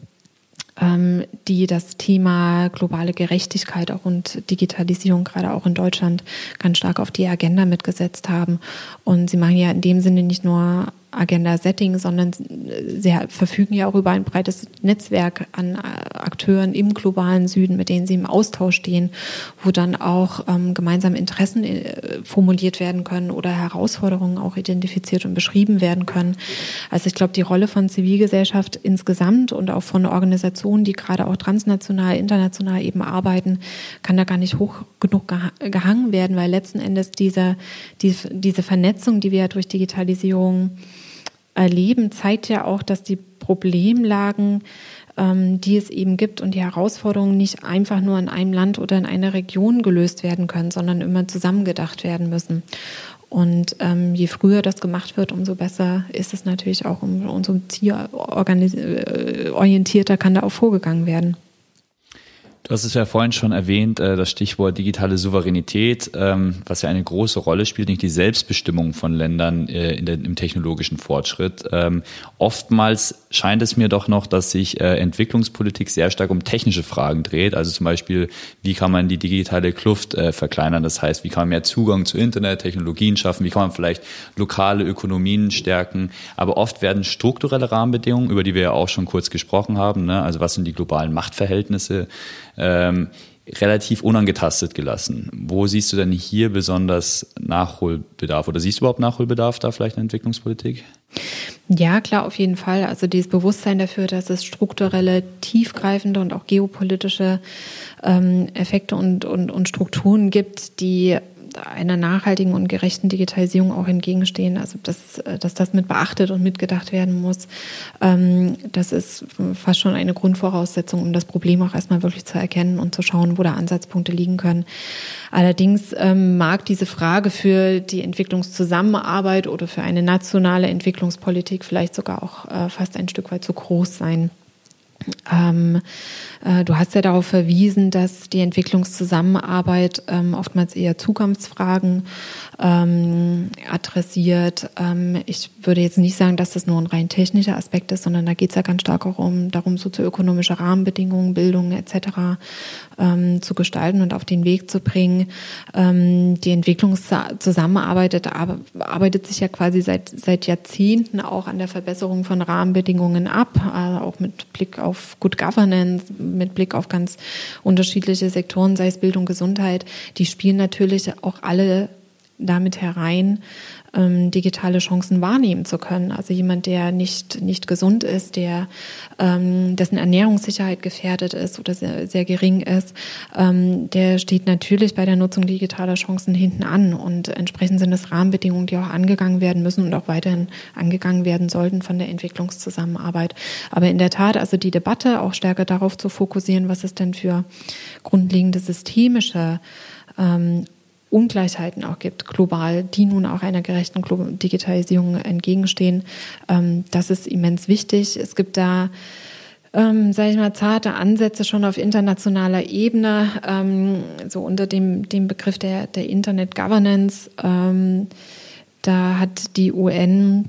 S4: die das Thema globale Gerechtigkeit auch und Digitalisierung gerade auch in Deutschland ganz stark auf die Agenda mitgesetzt haben. Und sie machen ja in dem Sinne nicht nur Agenda-Setting, sondern sie verfügen ja auch über ein breites Netzwerk an äh, Akteuren im globalen Süden, mit denen sie im Austausch stehen, wo dann auch ähm, gemeinsame Interessen äh, formuliert werden können oder Herausforderungen auch identifiziert und beschrieben werden können. Also ich glaube, die Rolle von Zivilgesellschaft insgesamt und auch von Organisationen, die gerade auch transnational, international eben arbeiten, kann da gar nicht hoch genug gehangen werden, weil letzten Endes diese, diese, diese Vernetzung, die wir ja durch Digitalisierung erleben, zeigt ja auch, dass die Problemlagen, ähm, die es eben gibt und die Herausforderungen nicht einfach nur in einem Land oder in einer Region gelöst werden können, sondern immer zusammengedacht werden müssen. Und ähm, je früher das gemacht wird, umso besser ist es natürlich auch, umso zielorientierter kann da auch vorgegangen werden.
S2: Du hast es ja vorhin schon erwähnt, äh, das Stichwort digitale Souveränität, ähm, was ja eine große Rolle spielt, nicht die Selbstbestimmung von Ländern äh, im technologischen Fortschritt. Ähm, oftmals scheint es mir doch noch, dass sich äh, Entwicklungspolitik sehr stark um technische Fragen dreht. Also zum Beispiel, wie kann man die digitale Kluft verkleinern? Das heißt, wie kann man mehr Zugang zu Internet, Technologien schaffen? Wie kann man vielleicht lokale Ökonomien stärken? Aber oft werden strukturelle Rahmenbedingungen, über die wir ja auch schon kurz gesprochen haben, ne? also was sind die globalen Machtverhältnisse, ähm, relativ unangetastet gelassen. Wo siehst du denn hier besonders Nachholbedarf oder siehst du überhaupt Nachholbedarf da vielleicht in der Entwicklungspolitik?
S4: Ja, klar, auf jeden Fall. Also dieses Bewusstsein dafür, dass es strukturelle, tiefgreifende und auch geopolitische ähm, Effekte und, und, und Strukturen gibt, die einer nachhaltigen und gerechten Digitalisierung auch entgegenstehen. Also dass, äh, dass das mit beachtet und mitgedacht werden muss, ähm, das ist fast schon eine Grundvoraussetzung, um das Problem auch erstmal wirklich zu erkennen und zu schauen, wo da Ansatzpunkte liegen können. Allerdings ähm, mag diese Frage für die Entwicklungszusammenarbeit oder für eine nationale Entwicklungspolitik vielleicht sogar auch äh, fast ein Stück weit zu groß sein. Ähm, äh, du hast ja darauf verwiesen, dass die Entwicklungszusammenarbeit ähm, oftmals eher Zukunftsfragen ähm, adressiert. Ähm, ich würde jetzt nicht sagen, dass das nur ein rein technischer Aspekt ist, sondern da geht es ja ganz stark auch um darum, sozioökonomische Rahmenbedingungen, Bildung etc. Ähm, zu gestalten und auf den Weg zu bringen. Ähm, die Entwicklungszusammenarbeit arbeitet sich ja quasi seit, seit Jahrzehnten auch an der Verbesserung von Rahmenbedingungen ab, äh, auch mit Blick auf Good Governance, mit Blick auf ganz unterschiedliche Sektoren, sei es Bildung, Gesundheit. Die spielen natürlich auch alle damit herein, ähm, digitale Chancen wahrnehmen zu können. Also jemand, der nicht, nicht gesund ist, der ähm, dessen Ernährungssicherheit gefährdet ist oder sehr, sehr gering ist, ähm, der steht natürlich bei der Nutzung digitaler Chancen hinten an. Und entsprechend sind es Rahmenbedingungen, die auch angegangen werden müssen und auch weiterhin angegangen werden sollten von der Entwicklungszusammenarbeit. Aber in der Tat, also die Debatte auch stärker darauf zu fokussieren, was es denn für grundlegende systemische ähm, Ungleichheiten auch gibt, global, die nun auch einer gerechten Digitalisierung entgegenstehen. Ähm, das ist immens wichtig. Es gibt da ähm, sage ich mal, zarte Ansätze schon auf internationaler Ebene, ähm, so unter dem, dem Begriff der, der Internet Governance. Ähm, da hat die UN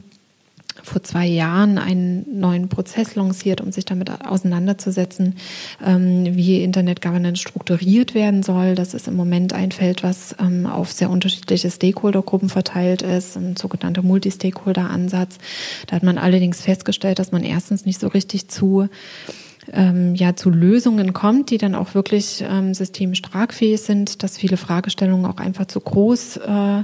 S4: vor zwei Jahren einen neuen Prozess lanciert, um sich damit auseinanderzusetzen, ähm, wie Internet Governance strukturiert werden soll. Das ist im Moment ein Feld, was ähm, auf sehr unterschiedliche Stakeholdergruppen verteilt ist, ein sogenannter Multi-Stakeholder-Ansatz. Da hat man allerdings festgestellt, dass man erstens nicht so richtig zu ähm, ja zu Lösungen kommt, die dann auch wirklich ähm, systemisch tragfähig sind, dass viele Fragestellungen auch einfach zu groß äh,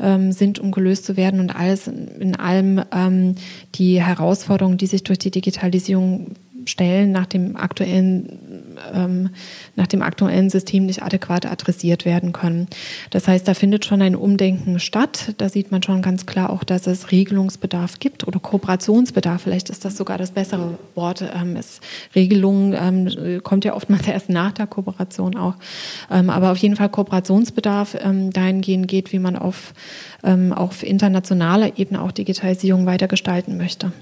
S4: ähm, sind, um gelöst zu werden und alles in, in allem ähm, die Herausforderungen, die sich durch die Digitalisierung Stellen nach dem aktuellen, ähm, nach dem aktuellen System nicht adäquat adressiert werden können. Das heißt, da findet schon ein Umdenken statt. Da sieht man schon ganz klar auch, dass es Regelungsbedarf gibt oder Kooperationsbedarf. Vielleicht ist das sogar das bessere Wort. Ähm, es, Regelung ähm, kommt ja oftmals erst nach der Kooperation auch. Ähm, aber auf jeden Fall Kooperationsbedarf ähm, dahingehend geht, wie man auf, ähm, auf internationaler Ebene auch Digitalisierung weiter gestalten möchte.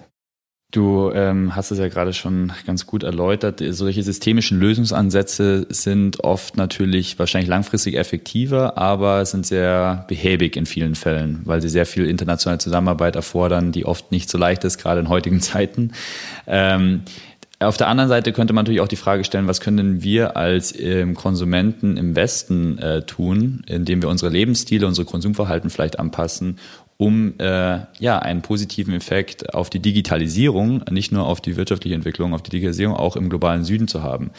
S2: Du ähm, hast es ja gerade schon ganz gut erläutert. Solche systemischen Lösungsansätze sind oft natürlich wahrscheinlich langfristig effektiver, aber sind sehr behäbig in vielen Fällen, weil sie sehr viel internationale Zusammenarbeit erfordern, die oft nicht so leicht ist, gerade in heutigen Zeiten. Ähm, auf der anderen Seite könnte man natürlich auch die Frage stellen, was können wir als ähm, Konsumenten im Westen äh, tun, indem wir unsere Lebensstile, unsere Konsumverhalten vielleicht anpassen, um äh, ja einen positiven Effekt auf die Digitalisierung, nicht nur auf die wirtschaftliche Entwicklung, auf die Digitalisierung auch im globalen Süden zu haben.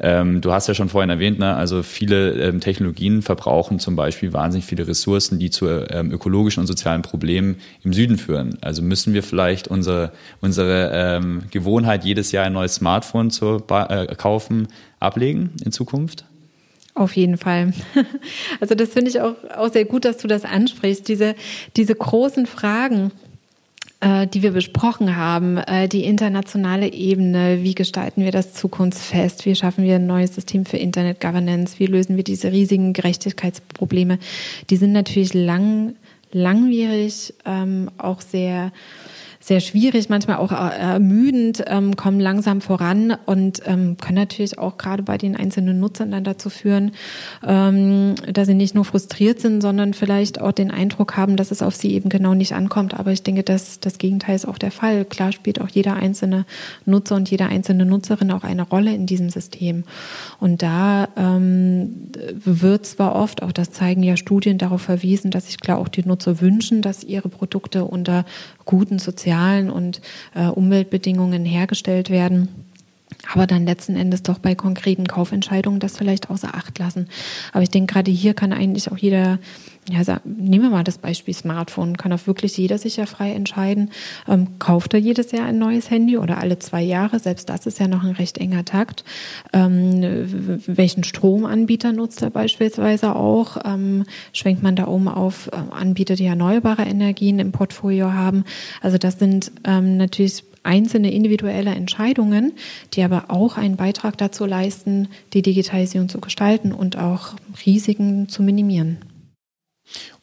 S2: Ähm, du hast ja schon vorhin erwähnt, ne, also viele ähm, Technologien verbrauchen zum Beispiel wahnsinnig viele Ressourcen, die zu ähm, ökologischen und sozialen Problemen im Süden führen. Also müssen wir vielleicht unsere, unsere ähm, Gewohnheit, jedes Jahr ein neues Smartphone zu äh, kaufen, ablegen in Zukunft?
S4: Auf jeden Fall. Also das finde ich auch, auch sehr gut, dass du das ansprichst. Diese, diese großen Fragen, äh, die wir besprochen haben, äh, die internationale Ebene, wie gestalten wir das zukunftsfest, wie schaffen wir ein neues System für Internet Governance, wie lösen wir diese riesigen Gerechtigkeitsprobleme, die sind natürlich lang, langwierig, ähm, auch sehr sehr schwierig, manchmal auch äh, ermüdend, ähm, kommen langsam voran und ähm, können natürlich auch gerade bei den einzelnen Nutzern dann dazu führen, ähm, dass sie nicht nur frustriert sind, sondern vielleicht auch den Eindruck haben, dass es auf sie eben genau nicht ankommt. Aber ich denke, dass das Gegenteil ist auch der Fall. Klar spielt auch jeder einzelne Nutzer und jede einzelne Nutzerin auch eine Rolle in diesem System. Und da ähm, wird zwar oft, auch das zeigen ja Studien, darauf verwiesen, dass sich klar auch die Nutzer wünschen, dass ihre Produkte unter guten sozialen und äh, Umweltbedingungen hergestellt werden aber dann letzten Endes doch bei konkreten Kaufentscheidungen das vielleicht außer Acht lassen. Aber ich denke, gerade hier kann eigentlich auch jeder, ja, nehmen wir mal das Beispiel Smartphone, kann auch wirklich jeder sich ja frei entscheiden, ähm, kauft er jedes Jahr ein neues Handy oder alle zwei Jahre, selbst das ist ja noch ein recht enger Takt. Ähm, welchen Stromanbieter nutzt er beispielsweise auch? Ähm, schwenkt man da um auf äh, Anbieter, die erneuerbare Energien im Portfolio haben? Also das sind ähm, natürlich einzelne individuelle Entscheidungen, die aber auch einen Beitrag dazu leisten, die Digitalisierung zu gestalten und auch Risiken zu minimieren.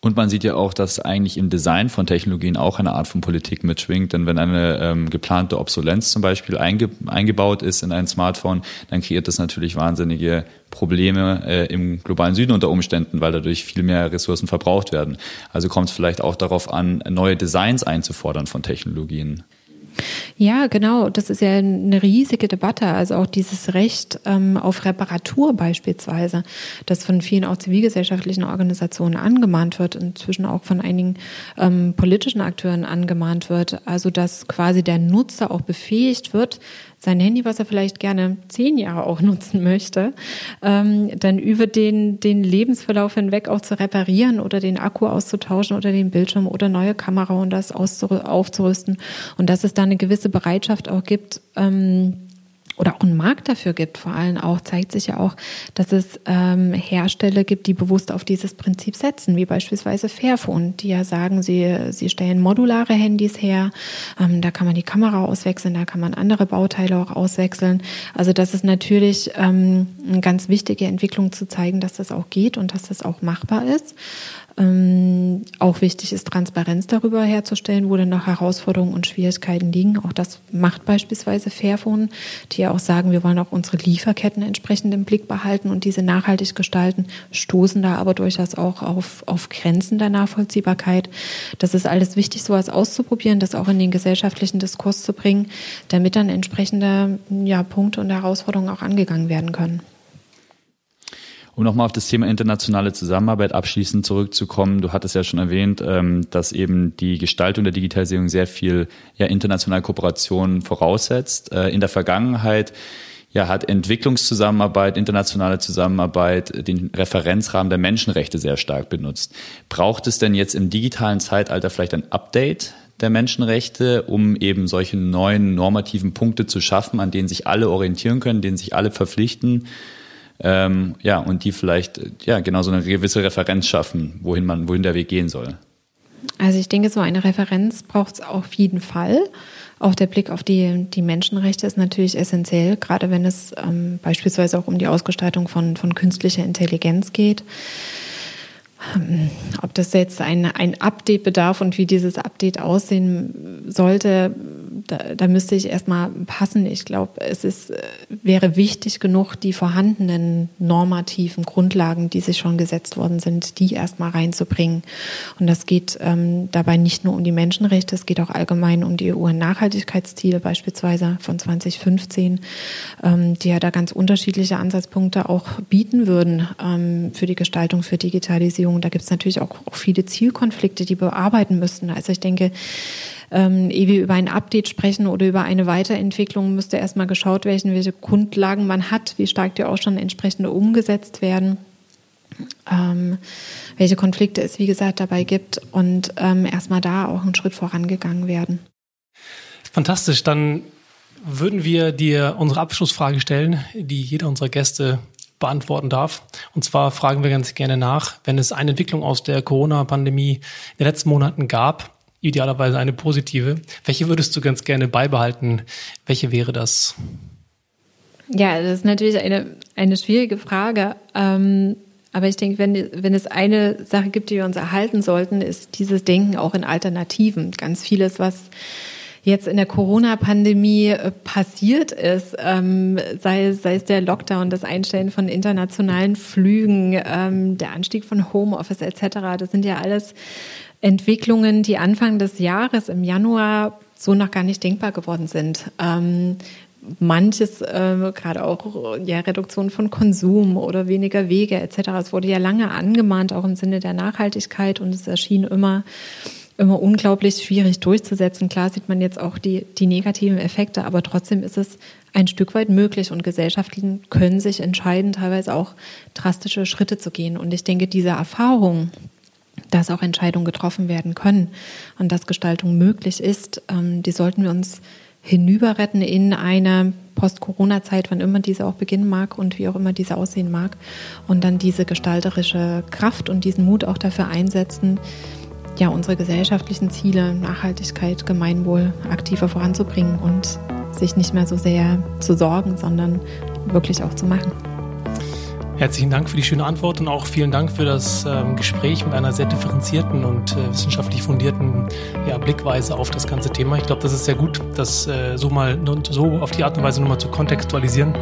S2: Und man sieht ja auch, dass eigentlich im Design von Technologien auch eine Art von Politik mitschwingt. Denn wenn eine ähm, geplante Obsolenz zum Beispiel einge eingebaut ist in ein Smartphone, dann kreiert das natürlich wahnsinnige Probleme äh, im globalen Süden unter Umständen, weil dadurch viel mehr Ressourcen verbraucht werden. Also kommt es vielleicht auch darauf an, neue Designs einzufordern von Technologien.
S4: Ja, genau. Das ist ja eine riesige Debatte. Also auch dieses Recht ähm, auf Reparatur beispielsweise, das von vielen auch zivilgesellschaftlichen Organisationen angemahnt wird, inzwischen auch von einigen ähm, politischen Akteuren angemahnt wird. Also dass quasi der Nutzer auch befähigt wird, sein Handy, was er vielleicht gerne zehn Jahre auch nutzen möchte, ähm, dann über den, den Lebensverlauf hinweg auch zu reparieren oder den Akku auszutauschen oder den Bildschirm oder neue Kamera und das aufzurüsten. Und dass es da eine gewisse Bereitschaft auch gibt, ähm, oder auch einen Markt dafür gibt. Vor allem auch zeigt sich ja auch, dass es ähm, Hersteller gibt, die bewusst auf dieses Prinzip setzen, wie beispielsweise Fairphone, die ja sagen, sie, sie stellen modulare Handys her, ähm, da kann man die Kamera auswechseln, da kann man andere Bauteile auch auswechseln. Also das ist natürlich ähm, eine ganz wichtige Entwicklung zu zeigen, dass das auch geht und dass das auch machbar ist. Ähm, auch wichtig ist, Transparenz darüber herzustellen, wo denn noch Herausforderungen und Schwierigkeiten liegen. Auch das macht beispielsweise Fairphone, die ja auch sagen, wir wollen auch unsere Lieferketten entsprechend im Blick behalten und diese nachhaltig gestalten, stoßen da aber durchaus auch auf, auf Grenzen der Nachvollziehbarkeit. Das ist alles wichtig, sowas auszuprobieren, das auch in den gesellschaftlichen Diskurs zu bringen, damit dann entsprechende ja, Punkte und Herausforderungen auch angegangen werden können.
S2: Um nochmal auf das Thema internationale Zusammenarbeit abschließend zurückzukommen, du hattest ja schon erwähnt, ähm, dass eben die Gestaltung der Digitalisierung sehr viel ja, internationale Kooperation voraussetzt. Äh, in der Vergangenheit ja, hat Entwicklungszusammenarbeit, internationale Zusammenarbeit den Referenzrahmen der Menschenrechte sehr stark benutzt. Braucht es denn jetzt im digitalen Zeitalter vielleicht ein Update der Menschenrechte, um eben solche neuen normativen Punkte zu schaffen, an denen sich alle orientieren können, denen sich alle verpflichten? Ähm, ja, und die vielleicht ja genau so eine gewisse Referenz schaffen, wohin man, wohin der Weg gehen soll.
S4: Also ich denke, so eine Referenz braucht es auf jeden Fall. Auch der Blick auf die, die Menschenrechte ist natürlich essentiell, gerade wenn es ähm, beispielsweise auch um die Ausgestaltung von, von künstlicher Intelligenz geht. Ähm, ob das jetzt ein, ein Update bedarf und wie dieses Update aussehen sollte, da, da müsste ich erstmal passen. Ich glaube, es ist, äh, wäre wichtig genug, die vorhandenen normativen Grundlagen, die sich schon gesetzt worden sind, die erstmal reinzubringen. Und das geht ähm, dabei nicht nur um die Menschenrechte, es geht auch allgemein um die UN-Nachhaltigkeitsziele beispielsweise von 2015, ähm, die ja da ganz unterschiedliche Ansatzpunkte auch bieten würden ähm, für die Gestaltung, für Digitalisierung. Da gibt es natürlich auch, auch viele Zielkonflikte, die wir bearbeiten müssten. Also ich denke, ähm, ehe wir über ein Update sprechen oder über eine Weiterentwicklung, müsste erstmal geschaut werden, welche Grundlagen man hat, wie stark die auch schon entsprechend umgesetzt werden. Ähm, welche Konflikte es, wie gesagt, dabei gibt und ähm, erstmal da auch einen Schritt vorangegangen werden.
S3: Fantastisch. Dann würden wir dir unsere Abschlussfrage stellen, die jeder unserer Gäste beantworten darf. Und zwar fragen wir ganz gerne nach, wenn es eine Entwicklung aus der Corona-Pandemie in den letzten Monaten gab, idealerweise eine positive. Welche würdest du ganz gerne beibehalten? Welche wäre das?
S4: Ja, das ist natürlich eine, eine schwierige Frage. Ähm, aber ich denke, wenn, wenn es eine Sache gibt, die wir uns erhalten sollten, ist dieses Denken auch in Alternativen. Ganz vieles, was jetzt in der Corona-Pandemie äh, passiert ist, ähm, sei, sei es der Lockdown, das Einstellen von internationalen Flügen, ähm, der Anstieg von Homeoffice etc., das sind ja alles Entwicklungen, die Anfang des Jahres im Januar so noch gar nicht denkbar geworden sind. Ähm, manches, äh, gerade auch ja, Reduktion von Konsum oder weniger Wege etc. Es wurde ja lange angemahnt, auch im Sinne der Nachhaltigkeit und es erschien immer immer unglaublich schwierig durchzusetzen. Klar sieht man jetzt auch die, die negativen Effekte, aber trotzdem ist es ein Stück weit möglich und Gesellschaften können sich entscheiden, teilweise auch drastische Schritte zu gehen. Und ich denke, diese Erfahrung, dass auch Entscheidungen getroffen werden können und dass Gestaltung möglich ist, ähm, die sollten wir uns hinüberretten in eine Post-Corona-Zeit, wann immer diese auch beginnen mag und wie auch immer diese aussehen mag. Und dann diese gestalterische Kraft und diesen Mut auch dafür einsetzen, ja, unsere gesellschaftlichen Ziele, Nachhaltigkeit, Gemeinwohl aktiver voranzubringen und sich nicht mehr so sehr zu sorgen, sondern wirklich auch zu machen.
S3: Herzlichen Dank für die schöne Antwort und auch vielen Dank für das ähm, Gespräch mit einer sehr differenzierten und äh, wissenschaftlich fundierten ja, Blickweise auf das ganze Thema. Ich glaube, das ist sehr gut, das äh, so mal so auf die Art und Weise nochmal zu kontextualisieren.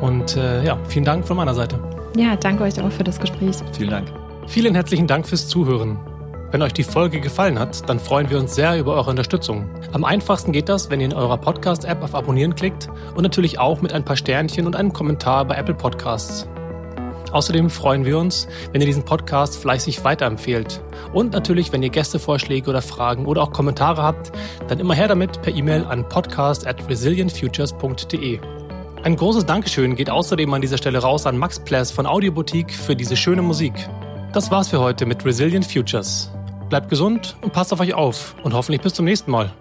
S3: Und äh, ja, vielen Dank von meiner Seite.
S4: Ja, danke euch auch für das Gespräch.
S2: Vielen Dank.
S3: Vielen herzlichen Dank fürs Zuhören. Wenn euch die Folge gefallen hat, dann freuen wir uns sehr über eure Unterstützung. Am einfachsten geht das, wenn ihr in eurer Podcast-App auf Abonnieren klickt und natürlich auch mit ein paar Sternchen und einem Kommentar bei Apple Podcasts. Außerdem freuen wir uns, wenn ihr diesen Podcast fleißig weiterempfehlt. Und natürlich, wenn ihr Gästevorschläge oder Fragen oder auch Kommentare habt, dann immer her damit per E-Mail an podcast at resilientfutures.de. Ein großes Dankeschön geht außerdem an dieser Stelle raus an Max Pless von Audioboutique für diese schöne Musik. Das war's für heute mit Resilient Futures. Bleibt gesund und passt auf euch auf und hoffentlich bis zum nächsten Mal.